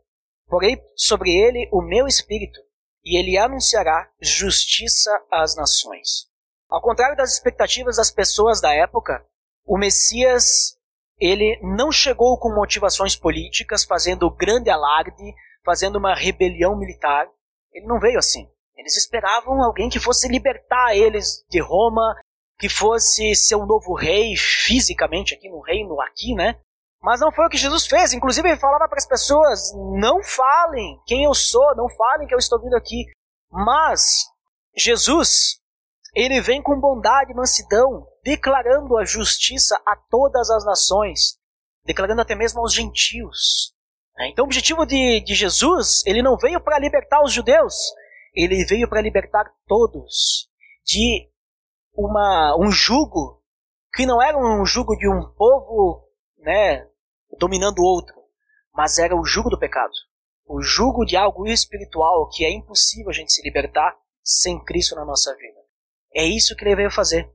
Porei sobre ele o meu espírito, e ele anunciará justiça às nações. Ao contrário das expectativas das pessoas da época, o Messias ele não chegou com motivações políticas, fazendo grande alarde, fazendo uma rebelião militar. Ele não veio assim. Eles esperavam alguém que fosse libertar eles de Roma, que fosse ser um novo rei fisicamente aqui no reino aqui, né? Mas não foi o que Jesus fez. Inclusive ele falava para as pessoas: não falem quem eu sou, não falem que eu estou vindo aqui. Mas Jesus, ele vem com bondade e mansidão, declarando a justiça a todas as nações, declarando até mesmo aos gentios. É, então, o objetivo de, de Jesus, ele não veio para libertar os judeus, ele veio para libertar todos de uma, um jugo que não era um jugo de um povo né, dominando o outro, mas era o jugo do pecado. O jugo de algo espiritual que é impossível a gente se libertar sem Cristo na nossa vida. É isso que ele veio fazer.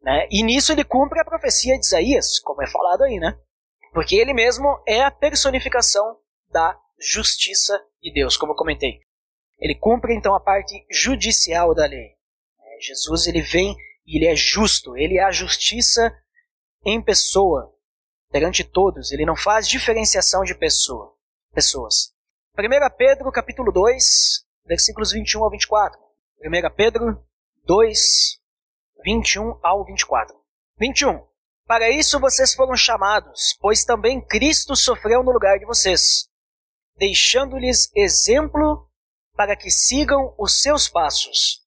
Né? E nisso ele cumpre a profecia de Isaías, como é falado aí, né? Porque ele mesmo é a personificação da justiça de Deus, como eu comentei. Ele cumpre então a parte judicial da lei. É, Jesus ele vem e ele é justo, ele é a justiça em pessoa perante todos, ele não faz diferenciação de pessoa, pessoas. 1 Pedro capítulo 2, versículos 21 ao 24. 1 Pedro 2, 21 ao 24. 21. Para isso vocês foram chamados, pois também Cristo sofreu no lugar de vocês, deixando-lhes exemplo para que sigam os seus passos.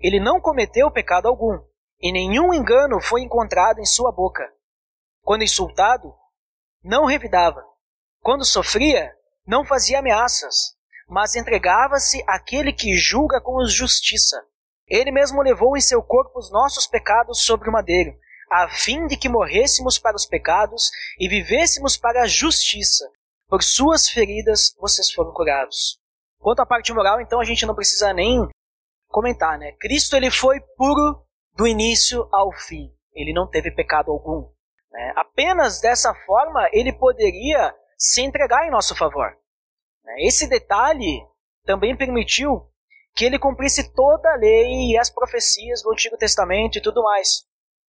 Ele não cometeu pecado algum, e nenhum engano foi encontrado em sua boca. Quando insultado, não revidava. Quando sofria, não fazia ameaças, mas entregava-se àquele que julga com justiça. Ele mesmo levou em seu corpo os nossos pecados sobre o madeiro, a fim de que morrêssemos para os pecados e vivêssemos para a justiça. Por suas feridas vocês foram curados. Quanto à parte moral, então a gente não precisa nem comentar, né? Cristo ele foi puro do início ao fim. Ele não teve pecado algum. Né? Apenas dessa forma ele poderia se entregar em nosso favor. Né? Esse detalhe também permitiu que ele cumprisse toda a lei e as profecias do Antigo Testamento e tudo mais.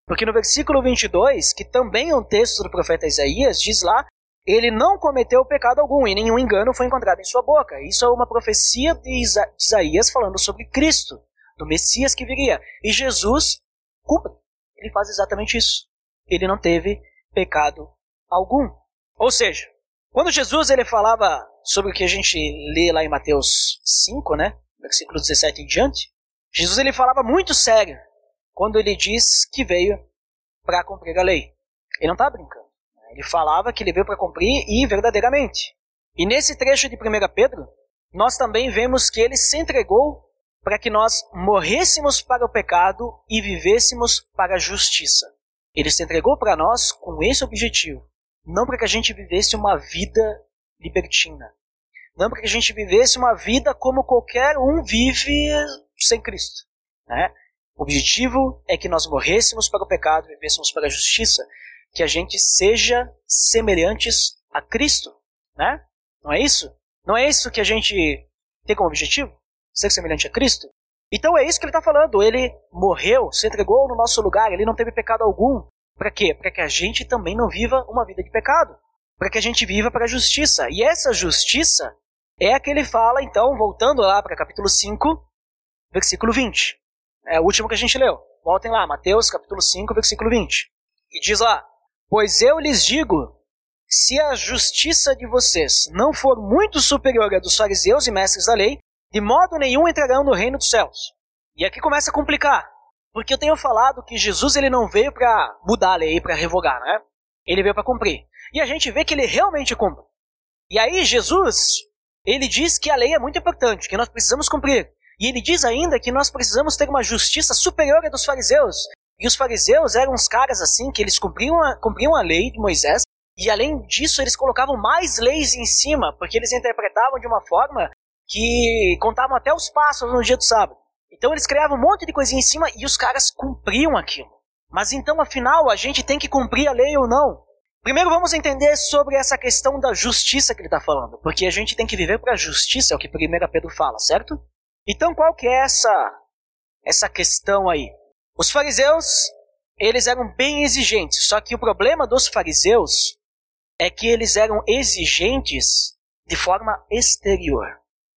Porque no versículo 22, que também é um texto do profeta Isaías, diz lá ele não cometeu pecado algum e nenhum engano foi encontrado em sua boca. Isso é uma profecia de, Isa de Isaías falando sobre Cristo, do Messias que viria. E Jesus cumpre. Ele faz exatamente isso. Ele não teve pecado algum. Ou seja, quando Jesus ele falava sobre o que a gente lê lá em Mateus 5, né, versículo 17 em diante, Jesus ele falava muito sério quando ele diz que veio para cumprir a lei. Ele não está brincando. Ele falava que ele veio para cumprir e verdadeiramente. E nesse trecho de 1 Pedro, nós também vemos que ele se entregou para que nós morrêssemos para o pecado e vivêssemos para a justiça. Ele se entregou para nós com esse objetivo, não para que a gente vivesse uma vida libertina, não para que a gente vivesse uma vida como qualquer um vive sem Cristo. Né? O objetivo é que nós morrêssemos para o pecado e vivêssemos para a justiça, que a gente seja semelhantes a Cristo. Né? Não é isso? Não é isso que a gente tem como objetivo? Ser semelhante a Cristo? Então é isso que ele está falando. Ele morreu, se entregou no nosso lugar, ele não teve pecado algum. Para quê? Para que a gente também não viva uma vida de pecado. Para que a gente viva para a justiça. E essa justiça é a que ele fala, então, voltando lá para capítulo 5, versículo 20. É o último que a gente leu. Voltem lá, Mateus capítulo 5, versículo 20. E diz lá: Pois eu lhes digo se a justiça de vocês não for muito superior à dos fariseus e mestres da lei, de modo nenhum entrarão no reino dos céus. E aqui começa a complicar, porque eu tenho falado que Jesus ele não veio para mudar a lei, para revogar, né? Ele veio para cumprir. E a gente vê que ele realmente cumpre. E aí Jesus, ele diz que a lei é muito importante, que nós precisamos cumprir. E ele diz ainda que nós precisamos ter uma justiça superior à dos fariseus. E os fariseus eram uns caras assim que eles cumpriam a, cumpriam a lei de Moisés, e além disso, eles colocavam mais leis em cima, porque eles interpretavam de uma forma que contavam até os passos no dia do sábado. Então eles criavam um monte de coisinha em cima e os caras cumpriam aquilo. Mas então, afinal, a gente tem que cumprir a lei ou não? Primeiro vamos entender sobre essa questão da justiça que ele está falando, porque a gente tem que viver para a justiça, é o que 1 Pedro fala, certo? Então qual que é essa, essa questão aí? Os fariseus, eles eram bem exigentes, só que o problema dos fariseus é que eles eram exigentes de forma exterior.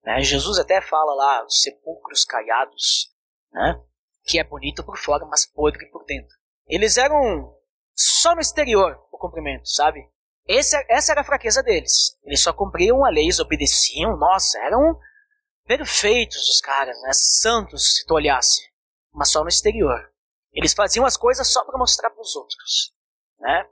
Né? Jesus até fala lá, os sepulcros caiados, né? que é bonito por fora, mas podre por dentro. Eles eram só no exterior o cumprimento, sabe? Esse, essa era a fraqueza deles. Eles só cumpriam a lei, eles obedeciam, nossa, eram perfeitos os caras, né? santos se tu olhasse, mas só no exterior. Eles faziam as coisas só para mostrar para os outros, né?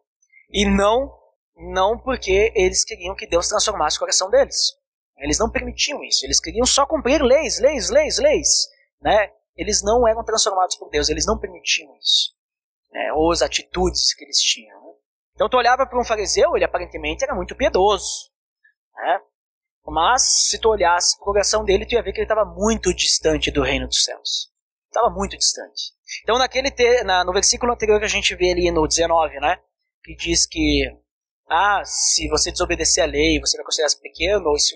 E não não porque eles queriam que Deus transformasse o coração deles. Eles não permitiam isso. Eles queriam só cumprir leis, leis, leis, leis. Né? Eles não eram transformados por Deus. Eles não permitiam isso. Né? Ou as atitudes que eles tinham. Né? Então tu olhava para um fariseu, ele aparentemente era muito piedoso. Né? Mas se tu olhasse para o coração dele, tu ia ver que ele estava muito distante do reino dos céus. Estava muito distante. Então naquele te, na, no versículo anterior que a gente vê ali no 19, né? Que diz que ah, se você desobedecer a lei, você vai considerar pequeno, ou se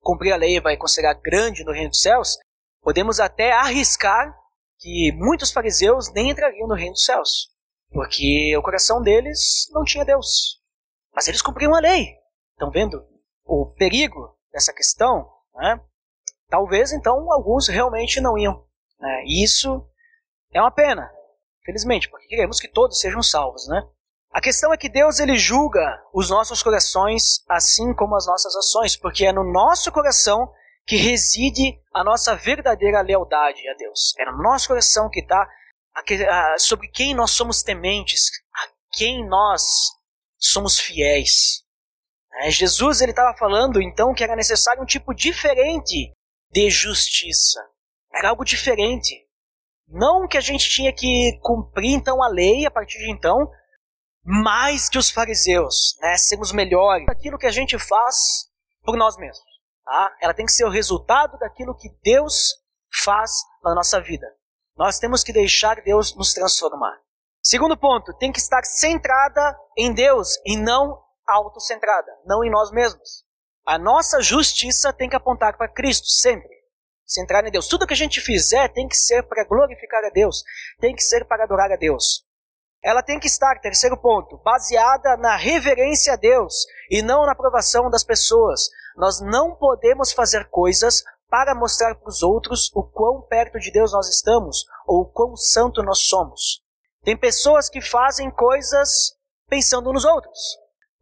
cumprir a lei vai considerar grande no reino dos céus, podemos até arriscar que muitos fariseus nem entrariam no reino dos céus, porque o coração deles não tinha Deus. Mas eles cumpriam a lei. Estão vendo o perigo dessa questão? Né? Talvez então alguns realmente não iam. Né? Isso é uma pena, felizmente, porque queremos que todos sejam salvos, né? A questão é que Deus ele julga os nossos corações assim como as nossas ações, porque é no nosso coração que reside a nossa verdadeira lealdade a Deus. É no nosso coração que está sobre quem nós somos tementes, a quem nós somos fiéis. É, Jesus ele estava falando então que era necessário um tipo diferente de justiça. Era algo diferente. Não que a gente tinha que cumprir então a lei a partir de então, mais que os fariseus, né? Sermos melhores daquilo que a gente faz por nós mesmos. Tá? Ela tem que ser o resultado daquilo que Deus faz na nossa vida. Nós temos que deixar Deus nos transformar. Segundo ponto, tem que estar centrada em Deus e não autocentrada, não em nós mesmos. A nossa justiça tem que apontar para Cristo sempre. Centrar em Deus. Tudo que a gente fizer tem que ser para glorificar a Deus, tem que ser para adorar a Deus. Ela tem que estar, terceiro ponto, baseada na reverência a Deus e não na aprovação das pessoas. Nós não podemos fazer coisas para mostrar para os outros o quão perto de Deus nós estamos ou o quão santo nós somos. Tem pessoas que fazem coisas pensando nos outros.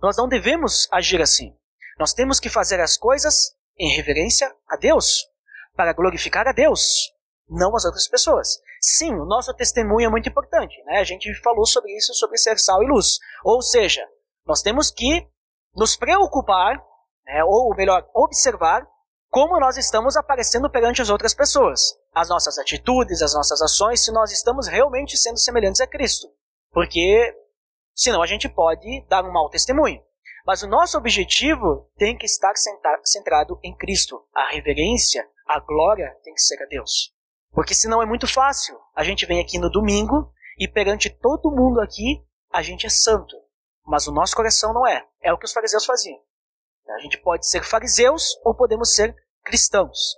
Nós não devemos agir assim. Nós temos que fazer as coisas em reverência a Deus, para glorificar a Deus, não as outras pessoas. Sim, o nosso testemunho é muito importante. Né? A gente falou sobre isso, sobre ser sal e luz. Ou seja, nós temos que nos preocupar, né, ou melhor, observar como nós estamos aparecendo perante as outras pessoas. As nossas atitudes, as nossas ações, se nós estamos realmente sendo semelhantes a Cristo. Porque senão a gente pode dar um mau testemunho. Mas o nosso objetivo tem que estar centrado em Cristo. A reverência, a glória tem que ser a Deus. Porque senão é muito fácil. A gente vem aqui no domingo e perante todo mundo aqui a gente é santo. Mas o nosso coração não é. É o que os fariseus faziam. A gente pode ser fariseus ou podemos ser cristãos.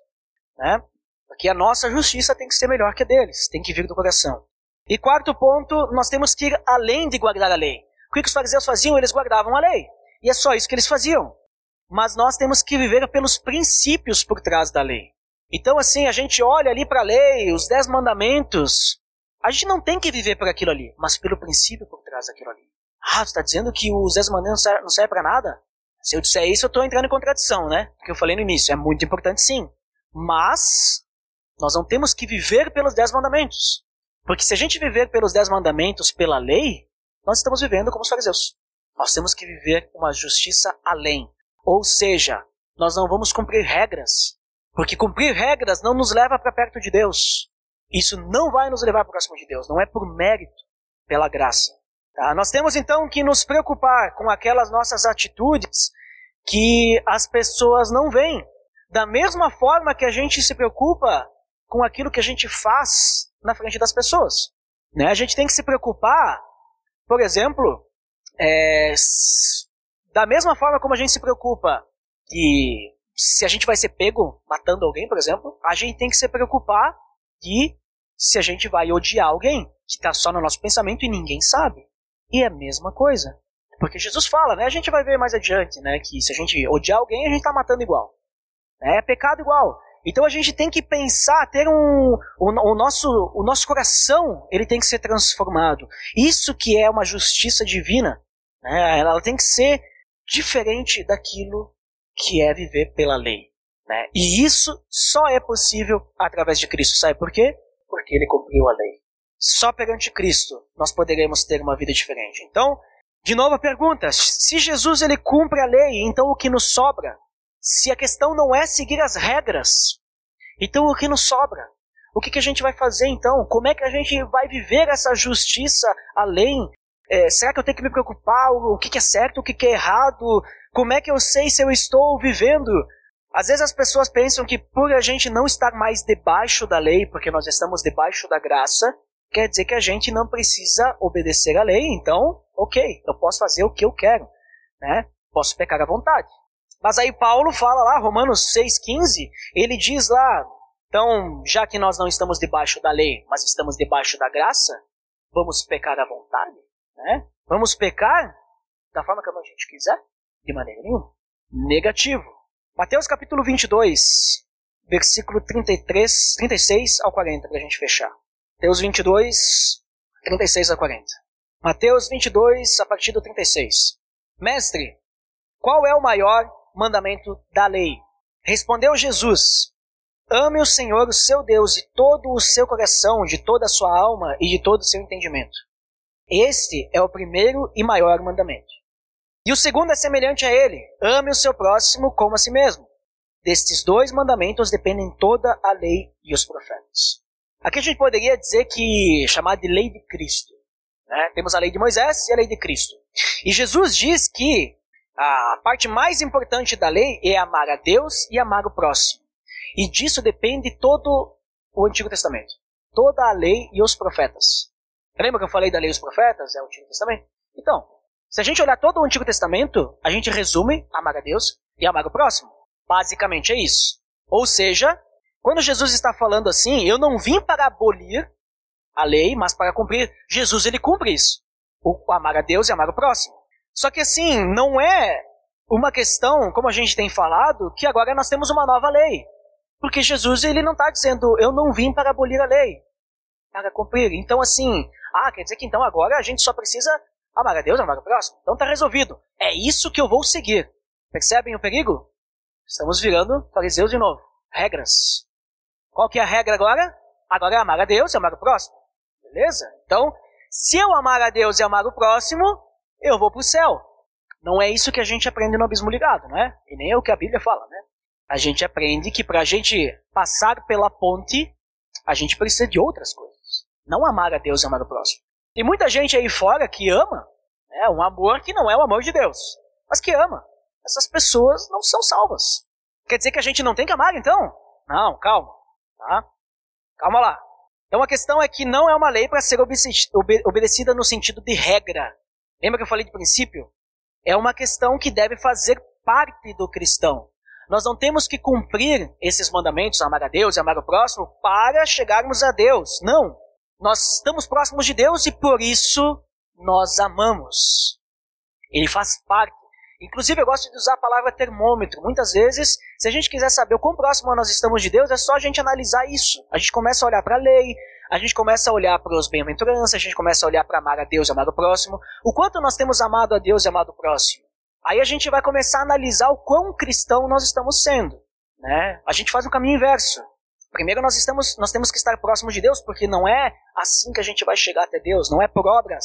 Né? Porque a nossa justiça tem que ser melhor que a deles. Tem que vir do coração. E quarto ponto, nós temos que ir além de guardar a lei. O que os fariseus faziam? Eles guardavam a lei. E é só isso que eles faziam. Mas nós temos que viver pelos princípios por trás da lei. Então, assim, a gente olha ali para a lei, os dez mandamentos. A gente não tem que viver por aquilo ali, mas pelo princípio por trás daquilo ali. Ah, você está dizendo que os dez mandamentos não servem para nada? Se eu disser isso, eu estou entrando em contradição, né? Porque eu falei no início, é muito importante sim. Mas nós não temos que viver pelos dez mandamentos. Porque se a gente viver pelos dez mandamentos, pela lei, nós estamos vivendo como os fariseus. Nós temos que viver uma justiça além. Ou seja, nós não vamos cumprir regras. Porque cumprir regras não nos leva para perto de Deus. Isso não vai nos levar próximo de Deus. Não é por mérito, pela graça. Tá? Nós temos então que nos preocupar com aquelas nossas atitudes que as pessoas não veem. Da mesma forma que a gente se preocupa com aquilo que a gente faz na frente das pessoas. Né? A gente tem que se preocupar, por exemplo, é, da mesma forma como a gente se preocupa que se a gente vai ser pego matando alguém, por exemplo, a gente tem que se preocupar de se a gente vai odiar alguém, que está só no nosso pensamento e ninguém sabe. E é a mesma coisa. Porque Jesus fala, né? A gente vai ver mais adiante, né? Que se a gente odiar alguém, a gente está matando igual. É pecado igual. Então a gente tem que pensar, ter um, o, o, nosso, o nosso coração, ele tem que ser transformado. Isso que é uma justiça divina, né? ela tem que ser diferente daquilo que é viver pela lei. Né? E isso só é possível através de Cristo. Sabe por quê? Porque ele cumpriu a lei. Só perante Cristo nós poderemos ter uma vida diferente. Então, de novo a pergunta: se Jesus ele cumpre a lei, então o que nos sobra? Se a questão não é seguir as regras, então o que nos sobra? O que, que a gente vai fazer então? Como é que a gente vai viver essa justiça além? É, será que eu tenho que me preocupar o, que, que é certo, o que, que é errado? Como é que eu sei se eu estou vivendo? Às vezes as pessoas pensam que por a gente não estar mais debaixo da lei, porque nós estamos debaixo da graça, quer dizer que a gente não precisa obedecer à lei, então, ok, eu posso fazer o que eu quero, né? Posso pecar à vontade. Mas aí Paulo fala lá, Romanos 6,15, ele diz lá, então, já que nós não estamos debaixo da lei, mas estamos debaixo da graça, vamos pecar à vontade? Né? Vamos pecar da forma que a gente quiser? De maneira nenhuma. Negativo. Mateus capítulo 22, versículo 33, 36 ao 40, para a gente fechar. Mateus 22, 36 a 40. Mateus 22, a partir do 36. Mestre, qual é o maior mandamento da lei. Respondeu Jesus: Ame o Senhor, o seu Deus, de todo o seu coração, de toda a sua alma e de todo o seu entendimento. Este é o primeiro e maior mandamento. E o segundo é semelhante a ele: ame o seu próximo como a si mesmo. Destes dois mandamentos dependem toda a lei e os profetas. Aqui a gente poderia dizer que chamar de lei de Cristo. Né? Temos a lei de Moisés e a lei de Cristo. E Jesus diz que a parte mais importante da lei é amar a Deus e amar o próximo. E disso depende todo o Antigo Testamento. Toda a lei e os profetas. Lembra que eu falei da lei e os profetas? É o Antigo Testamento? Então, se a gente olhar todo o Antigo Testamento, a gente resume amar a Deus e amar o próximo. Basicamente é isso. Ou seja, quando Jesus está falando assim, eu não vim para abolir a lei, mas para cumprir. Jesus ele cumpre isso. O amar a Deus e amar o próximo. Só que assim, não é uma questão, como a gente tem falado, que agora nós temos uma nova lei. Porque Jesus ele não está dizendo, eu não vim para abolir a lei, para cumprir. Então, assim, ah, quer dizer que então agora a gente só precisa a Deus e amar o próximo. Então está resolvido. É isso que eu vou seguir. Percebem o perigo? Estamos virando fariseus de novo. Regras. Qual que é a regra agora? Agora é amar a Deus e amar o próximo. Beleza? Então, se eu amar a Deus e amar o próximo, eu vou para o céu. Não é isso que a gente aprende no abismo ligado, não é? E nem é o que a Bíblia fala, né? A gente aprende que para a gente passar pela ponte, a gente precisa de outras coisas. Não amar a Deus e amar o próximo. Tem muita gente aí fora que ama, né? um amor que não é o amor de Deus, mas que ama. Essas pessoas não são salvas. Quer dizer que a gente não tem que amar, então? Não, calma. Tá? Calma lá. Então a questão é que não é uma lei para ser obedecida no sentido de regra. Lembra que eu falei de princípio? É uma questão que deve fazer parte do cristão. Nós não temos que cumprir esses mandamentos, amar a Deus e amar o próximo, para chegarmos a Deus. Não. Nós estamos próximos de Deus e por isso nós amamos. Ele faz parte. Inclusive, eu gosto de usar a palavra termômetro. Muitas vezes, se a gente quiser saber o quão próximo nós estamos de Deus, é só a gente analisar isso. A gente começa a olhar para a lei, a gente começa a olhar para os bem-aventuranças, a gente começa a olhar para amar a Deus e amar o próximo, o quanto nós temos amado a Deus e amado o próximo. Aí a gente vai começar a analisar o quão cristão nós estamos sendo. Né? A gente faz um caminho inverso. Primeiro nós, estamos, nós temos que estar próximos de Deus, porque não é assim que a gente vai chegar até Deus, não é por obras.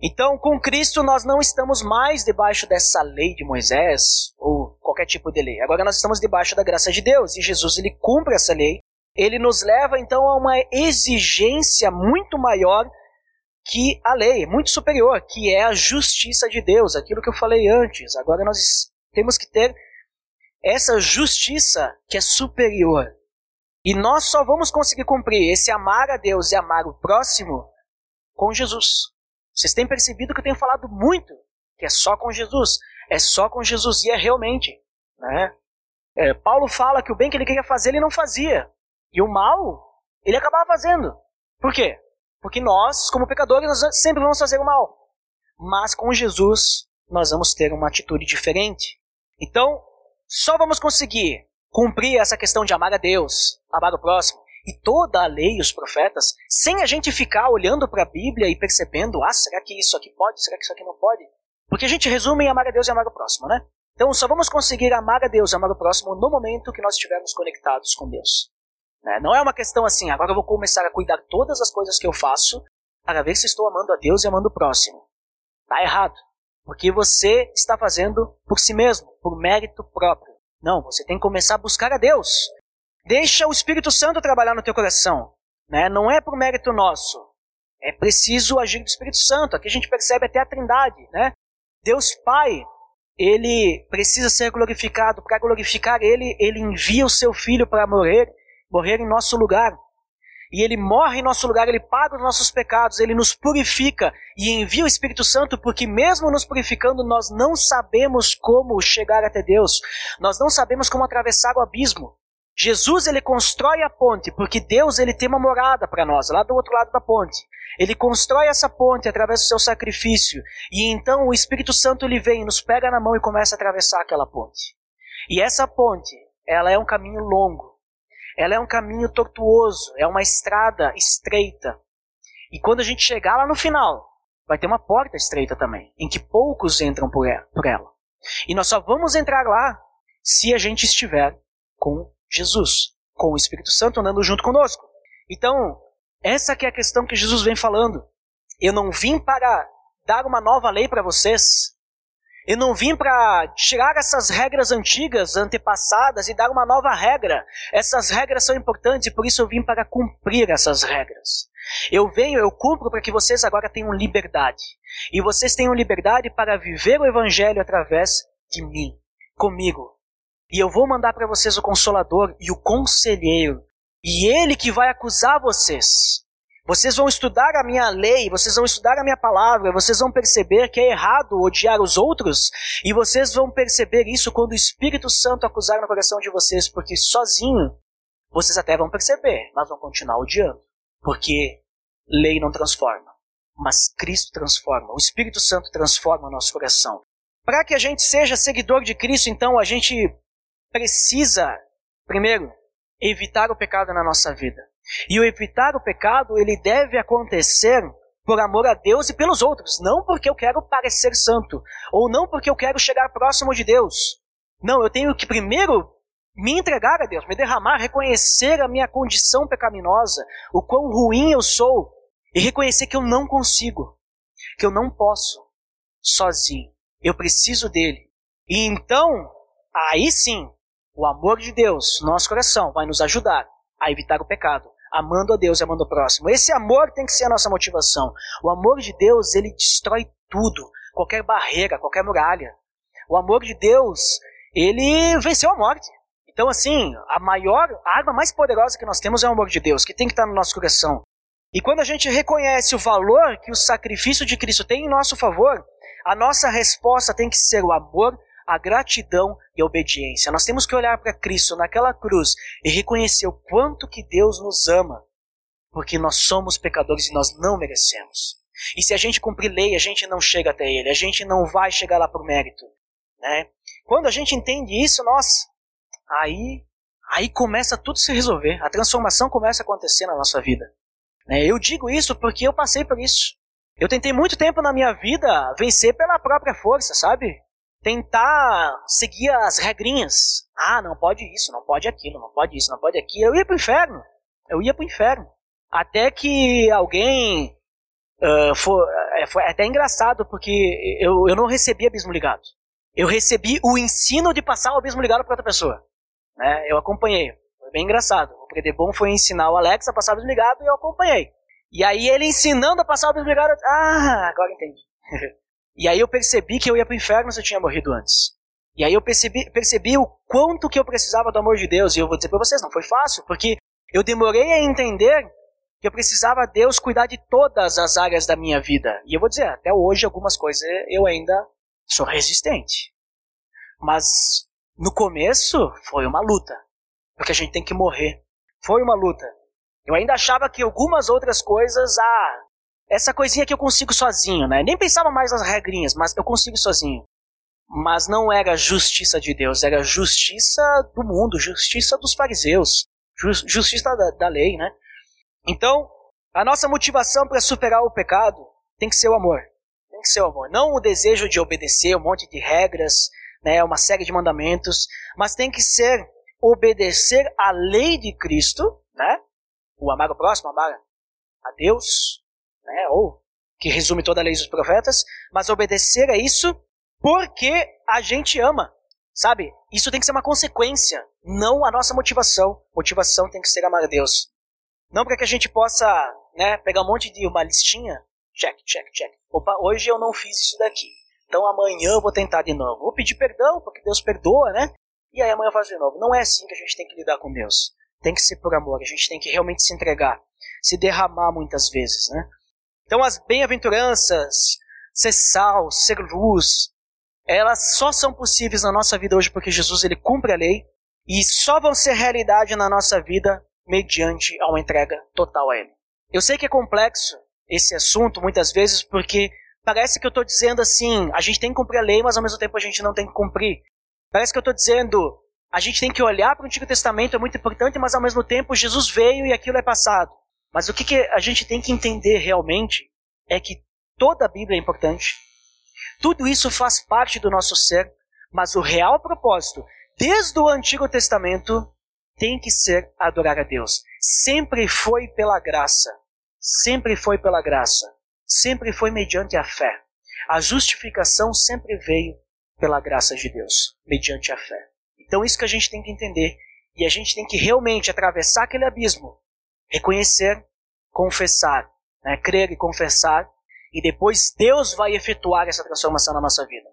Então, com Cristo, nós não estamos mais debaixo dessa lei de Moisés, ou qualquer tipo de lei. Agora nós estamos debaixo da graça de Deus, e Jesus ele cumpre essa lei, ele nos leva então a uma exigência muito maior que a lei, muito superior, que é a justiça de Deus, aquilo que eu falei antes. Agora nós temos que ter essa justiça que é superior. E nós só vamos conseguir cumprir esse amar a Deus e amar o próximo com Jesus. Vocês têm percebido que eu tenho falado muito que é só com Jesus. É só com Jesus e é realmente. Né? É, Paulo fala que o bem que ele queria fazer ele não fazia. E o mal, ele acabava fazendo. Por quê? Porque nós, como pecadores, nós sempre vamos fazer o mal. Mas com Jesus, nós vamos ter uma atitude diferente. Então, só vamos conseguir cumprir essa questão de amar a Deus, amar o próximo, e toda a lei e os profetas, sem a gente ficar olhando para a Bíblia e percebendo, ah, será que isso aqui pode, será que isso aqui não pode? Porque a gente resume em amar a Deus e amar o próximo, né? Então só vamos conseguir amar a Deus e amar o próximo no momento que nós estivermos conectados com Deus. Né? Não é uma questão assim, agora eu vou começar a cuidar todas as coisas que eu faço para ver se estou amando a Deus e amando o próximo. Está errado. Porque você está fazendo por si mesmo, por mérito próprio. Não, você tem que começar a buscar a Deus. Deixa o Espírito Santo trabalhar no teu coração. Né? Não é por mérito nosso. É preciso agir do Espírito Santo. Aqui a gente percebe até a trindade. Né? Deus Pai, ele precisa ser glorificado. Para glorificar ele, ele envia o seu filho para morrer morrer em nosso lugar. E ele morre em nosso lugar, ele paga os nossos pecados, ele nos purifica e envia o Espírito Santo, porque mesmo nos purificando, nós não sabemos como chegar até Deus. Nós não sabemos como atravessar o abismo. Jesus ele constrói a ponte, porque Deus ele tem uma morada para nós, lá do outro lado da ponte. Ele constrói essa ponte através do seu sacrifício, e então o Espírito Santo ele vem, nos pega na mão e começa a atravessar aquela ponte. E essa ponte, ela é um caminho longo. Ela é um caminho tortuoso, é uma estrada estreita. E quando a gente chegar lá no final, vai ter uma porta estreita também, em que poucos entram por ela. E nós só vamos entrar lá se a gente estiver com Jesus, com o Espírito Santo andando junto conosco. Então, essa que é a questão que Jesus vem falando. Eu não vim para dar uma nova lei para vocês, eu não vim para tirar essas regras antigas, antepassadas, e dar uma nova regra. Essas regras são importantes e por isso eu vim para cumprir essas regras. Eu venho, eu cumpro para que vocês agora tenham liberdade. E vocês tenham liberdade para viver o Evangelho através de mim, comigo. E eu vou mandar para vocês o Consolador e o Conselheiro. E ele que vai acusar vocês. Vocês vão estudar a minha lei, vocês vão estudar a minha palavra, vocês vão perceber que é errado odiar os outros, e vocês vão perceber isso quando o Espírito Santo acusar no coração de vocês, porque sozinho vocês até vão perceber, mas vão continuar odiando, porque lei não transforma, mas Cristo transforma, o Espírito Santo transforma o nosso coração. Para que a gente seja seguidor de Cristo, então, a gente precisa, primeiro, evitar o pecado na nossa vida. E o evitar o pecado, ele deve acontecer por amor a Deus e pelos outros, não porque eu quero parecer santo, ou não porque eu quero chegar próximo de Deus. Não, eu tenho que primeiro me entregar a Deus, me derramar, reconhecer a minha condição pecaminosa, o quão ruim eu sou, e reconhecer que eu não consigo, que eu não posso sozinho. Eu preciso dele. E então, aí sim, o amor de Deus no nosso coração vai nos ajudar a evitar o pecado, amando a Deus e amando o próximo. Esse amor tem que ser a nossa motivação. O amor de Deus, ele destrói tudo, qualquer barreira, qualquer muralha. O amor de Deus, ele venceu a morte. Então, assim, a maior, a arma mais poderosa que nós temos é o amor de Deus, que tem que estar no nosso coração. E quando a gente reconhece o valor que o sacrifício de Cristo tem em nosso favor, a nossa resposta tem que ser o amor, a gratidão e a obediência. Nós temos que olhar para Cristo naquela cruz e reconhecer o quanto que Deus nos ama, porque nós somos pecadores e nós não merecemos. E se a gente cumprir lei, a gente não chega até Ele, a gente não vai chegar lá por mérito. Né? Quando a gente entende isso, nossa, aí, aí começa tudo a se resolver. A transformação começa a acontecer na nossa vida. Né? Eu digo isso porque eu passei por isso. Eu tentei muito tempo na minha vida vencer pela própria força, sabe? Tentar seguir as regrinhas. Ah, não pode isso, não pode aquilo, não pode isso, não pode aquilo. Eu ia pro inferno. Eu ia pro inferno. Até que alguém. Uh, foi, é, foi até engraçado, porque eu, eu não recebi abismo ligado. Eu recebi o ensino de passar o abismo ligado para outra pessoa. Né? Eu acompanhei. Foi bem engraçado. O Predebon foi ensinar o Alex a passar o desligado e eu acompanhei. E aí ele ensinando a passar o desligado, ah, agora entendi. (laughs) e aí eu percebi que eu ia pro inferno se eu tinha morrido antes. E aí eu percebi, percebi o quanto que eu precisava do amor de Deus. E eu vou dizer para vocês, não foi fácil, porque eu demorei a entender que eu precisava Deus cuidar de todas as áreas da minha vida. E eu vou dizer, até hoje algumas coisas eu ainda sou resistente. Mas no começo foi uma luta, porque a gente tem que morrer. Foi uma luta. Eu ainda achava que algumas outras coisas, ah, essa coisinha que eu consigo sozinho, né? Nem pensava mais nas regrinhas, mas eu consigo sozinho. Mas não era justiça de Deus, era justiça do mundo, justiça dos fariseus, justiça da, da lei, né? Então, a nossa motivação para superar o pecado tem que ser o amor. Tem que ser o amor. Não o desejo de obedecer um monte de regras, né, uma série de mandamentos, mas tem que ser obedecer à lei de Cristo, né? O amar o próximo, amar a Deus, né? Ou que resume toda a lei dos profetas, mas obedecer a isso porque a gente ama, sabe? Isso tem que ser uma consequência, não a nossa motivação. Motivação tem que ser amar a Deus. Não para que a gente possa, né, pegar um monte de uma listinha, check, check, check. Opa, hoje eu não fiz isso daqui. Então amanhã eu vou tentar de novo. Vou pedir perdão, porque Deus perdoa, né? E aí amanhã eu faço de novo. Não é assim que a gente tem que lidar com Deus. Tem que ser por amor. A gente tem que realmente se entregar, se derramar muitas vezes, né? Então as bem-aventuranças, ser sal, ser luz, elas só são possíveis na nossa vida hoje porque Jesus ele cumpre a lei e só vão ser realidade na nossa vida mediante a uma entrega total a Ele. Eu sei que é complexo esse assunto muitas vezes porque Parece que eu estou dizendo assim, a gente tem que cumprir a lei, mas ao mesmo tempo a gente não tem que cumprir. Parece que eu estou dizendo, a gente tem que olhar para o Antigo Testamento, é muito importante, mas ao mesmo tempo Jesus veio e aquilo é passado. Mas o que, que a gente tem que entender realmente é que toda a Bíblia é importante. Tudo isso faz parte do nosso ser, mas o real propósito, desde o Antigo Testamento, tem que ser adorar a Deus. Sempre foi pela graça. Sempre foi pela graça sempre foi mediante a fé. A justificação sempre veio pela graça de Deus, mediante a fé. Então, isso que a gente tem que entender. E a gente tem que realmente atravessar aquele abismo, reconhecer, confessar, né? crer e confessar, e depois Deus vai efetuar essa transformação na nossa vida.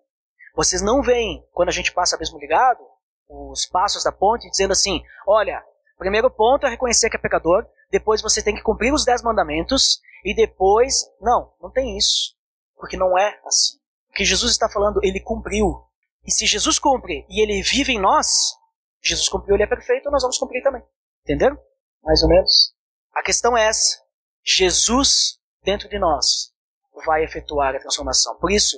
Vocês não veem, quando a gente passa abismo ligado, os passos da ponte, dizendo assim: olha, primeiro ponto é reconhecer que é pecador, depois você tem que cumprir os dez mandamentos, e depois, não, não tem isso. Porque não é assim. O que Jesus está falando, ele cumpriu. E se Jesus cumpre e ele vive em nós, Jesus cumpriu, ele é perfeito, nós vamos cumprir também. Entenderam? Mais ou menos. A questão é essa. Jesus, dentro de nós, vai efetuar a transformação. Por isso,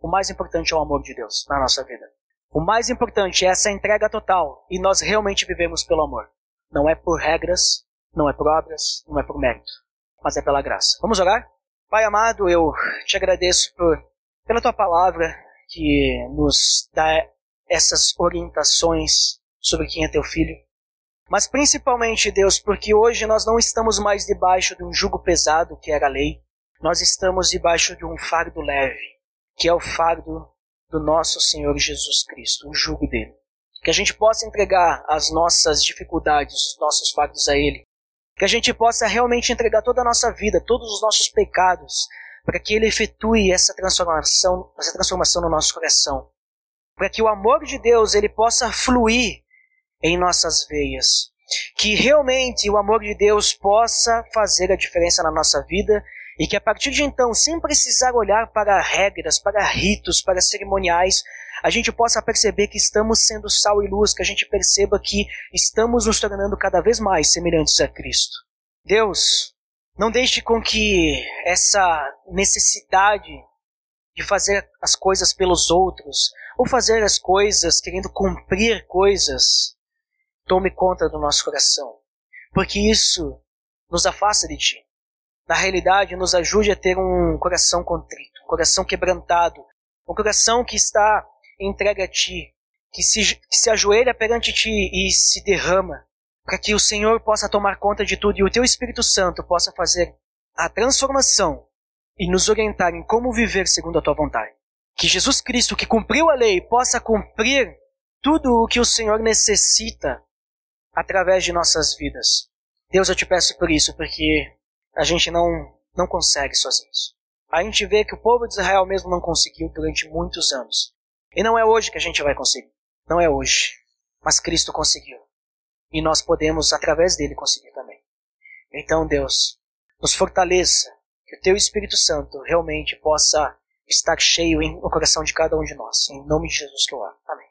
o mais importante é o amor de Deus na nossa vida. O mais importante é essa entrega total e nós realmente vivemos pelo amor. Não é por regras, não é por obras, não é por mérito, mas é pela graça. Vamos orar? Pai amado, eu te agradeço por, pela tua palavra que nos dá essas orientações sobre quem é teu filho. Mas principalmente, Deus, porque hoje nós não estamos mais debaixo de um jugo pesado, que era a lei. Nós estamos debaixo de um fardo leve, que é o fardo do nosso Senhor Jesus Cristo, o jugo dele. Que a gente possa entregar as nossas dificuldades, os nossos fardos a Ele. Que a gente possa realmente entregar toda a nossa vida, todos os nossos pecados, para que Ele efetue essa transformação, essa transformação no nosso coração. Para que o amor de Deus ele possa fluir em nossas veias. Que realmente o amor de Deus possa fazer a diferença na nossa vida e que a partir de então, sem precisar olhar para regras, para ritos, para cerimoniais, a gente possa perceber que estamos sendo sal e luz, que a gente perceba que estamos nos tornando cada vez mais semelhantes a Cristo. Deus, não deixe com que essa necessidade de fazer as coisas pelos outros, ou fazer as coisas querendo cumprir coisas, tome conta do nosso coração. Porque isso nos afasta de Ti na realidade, nos ajude a ter um coração contrito, um coração quebrantado, um coração que está entregue a Ti, que se, que se ajoelha perante Ti e se derrama, para que o Senhor possa tomar conta de tudo e o Teu Espírito Santo possa fazer a transformação e nos orientar em como viver segundo a Tua vontade. Que Jesus Cristo, que cumpriu a lei, possa cumprir tudo o que o Senhor necessita através de nossas vidas. Deus, eu te peço por isso, porque a gente não, não consegue sozinhos. A gente vê que o povo de Israel mesmo não conseguiu durante muitos anos. E não é hoje que a gente vai conseguir. Não é hoje. Mas Cristo conseguiu. E nós podemos, através dele, conseguir também. Então, Deus, nos fortaleça. Que o Teu Espírito Santo realmente possa estar cheio no coração de cada um de nós. Em nome de Jesus que eu oro. Amém.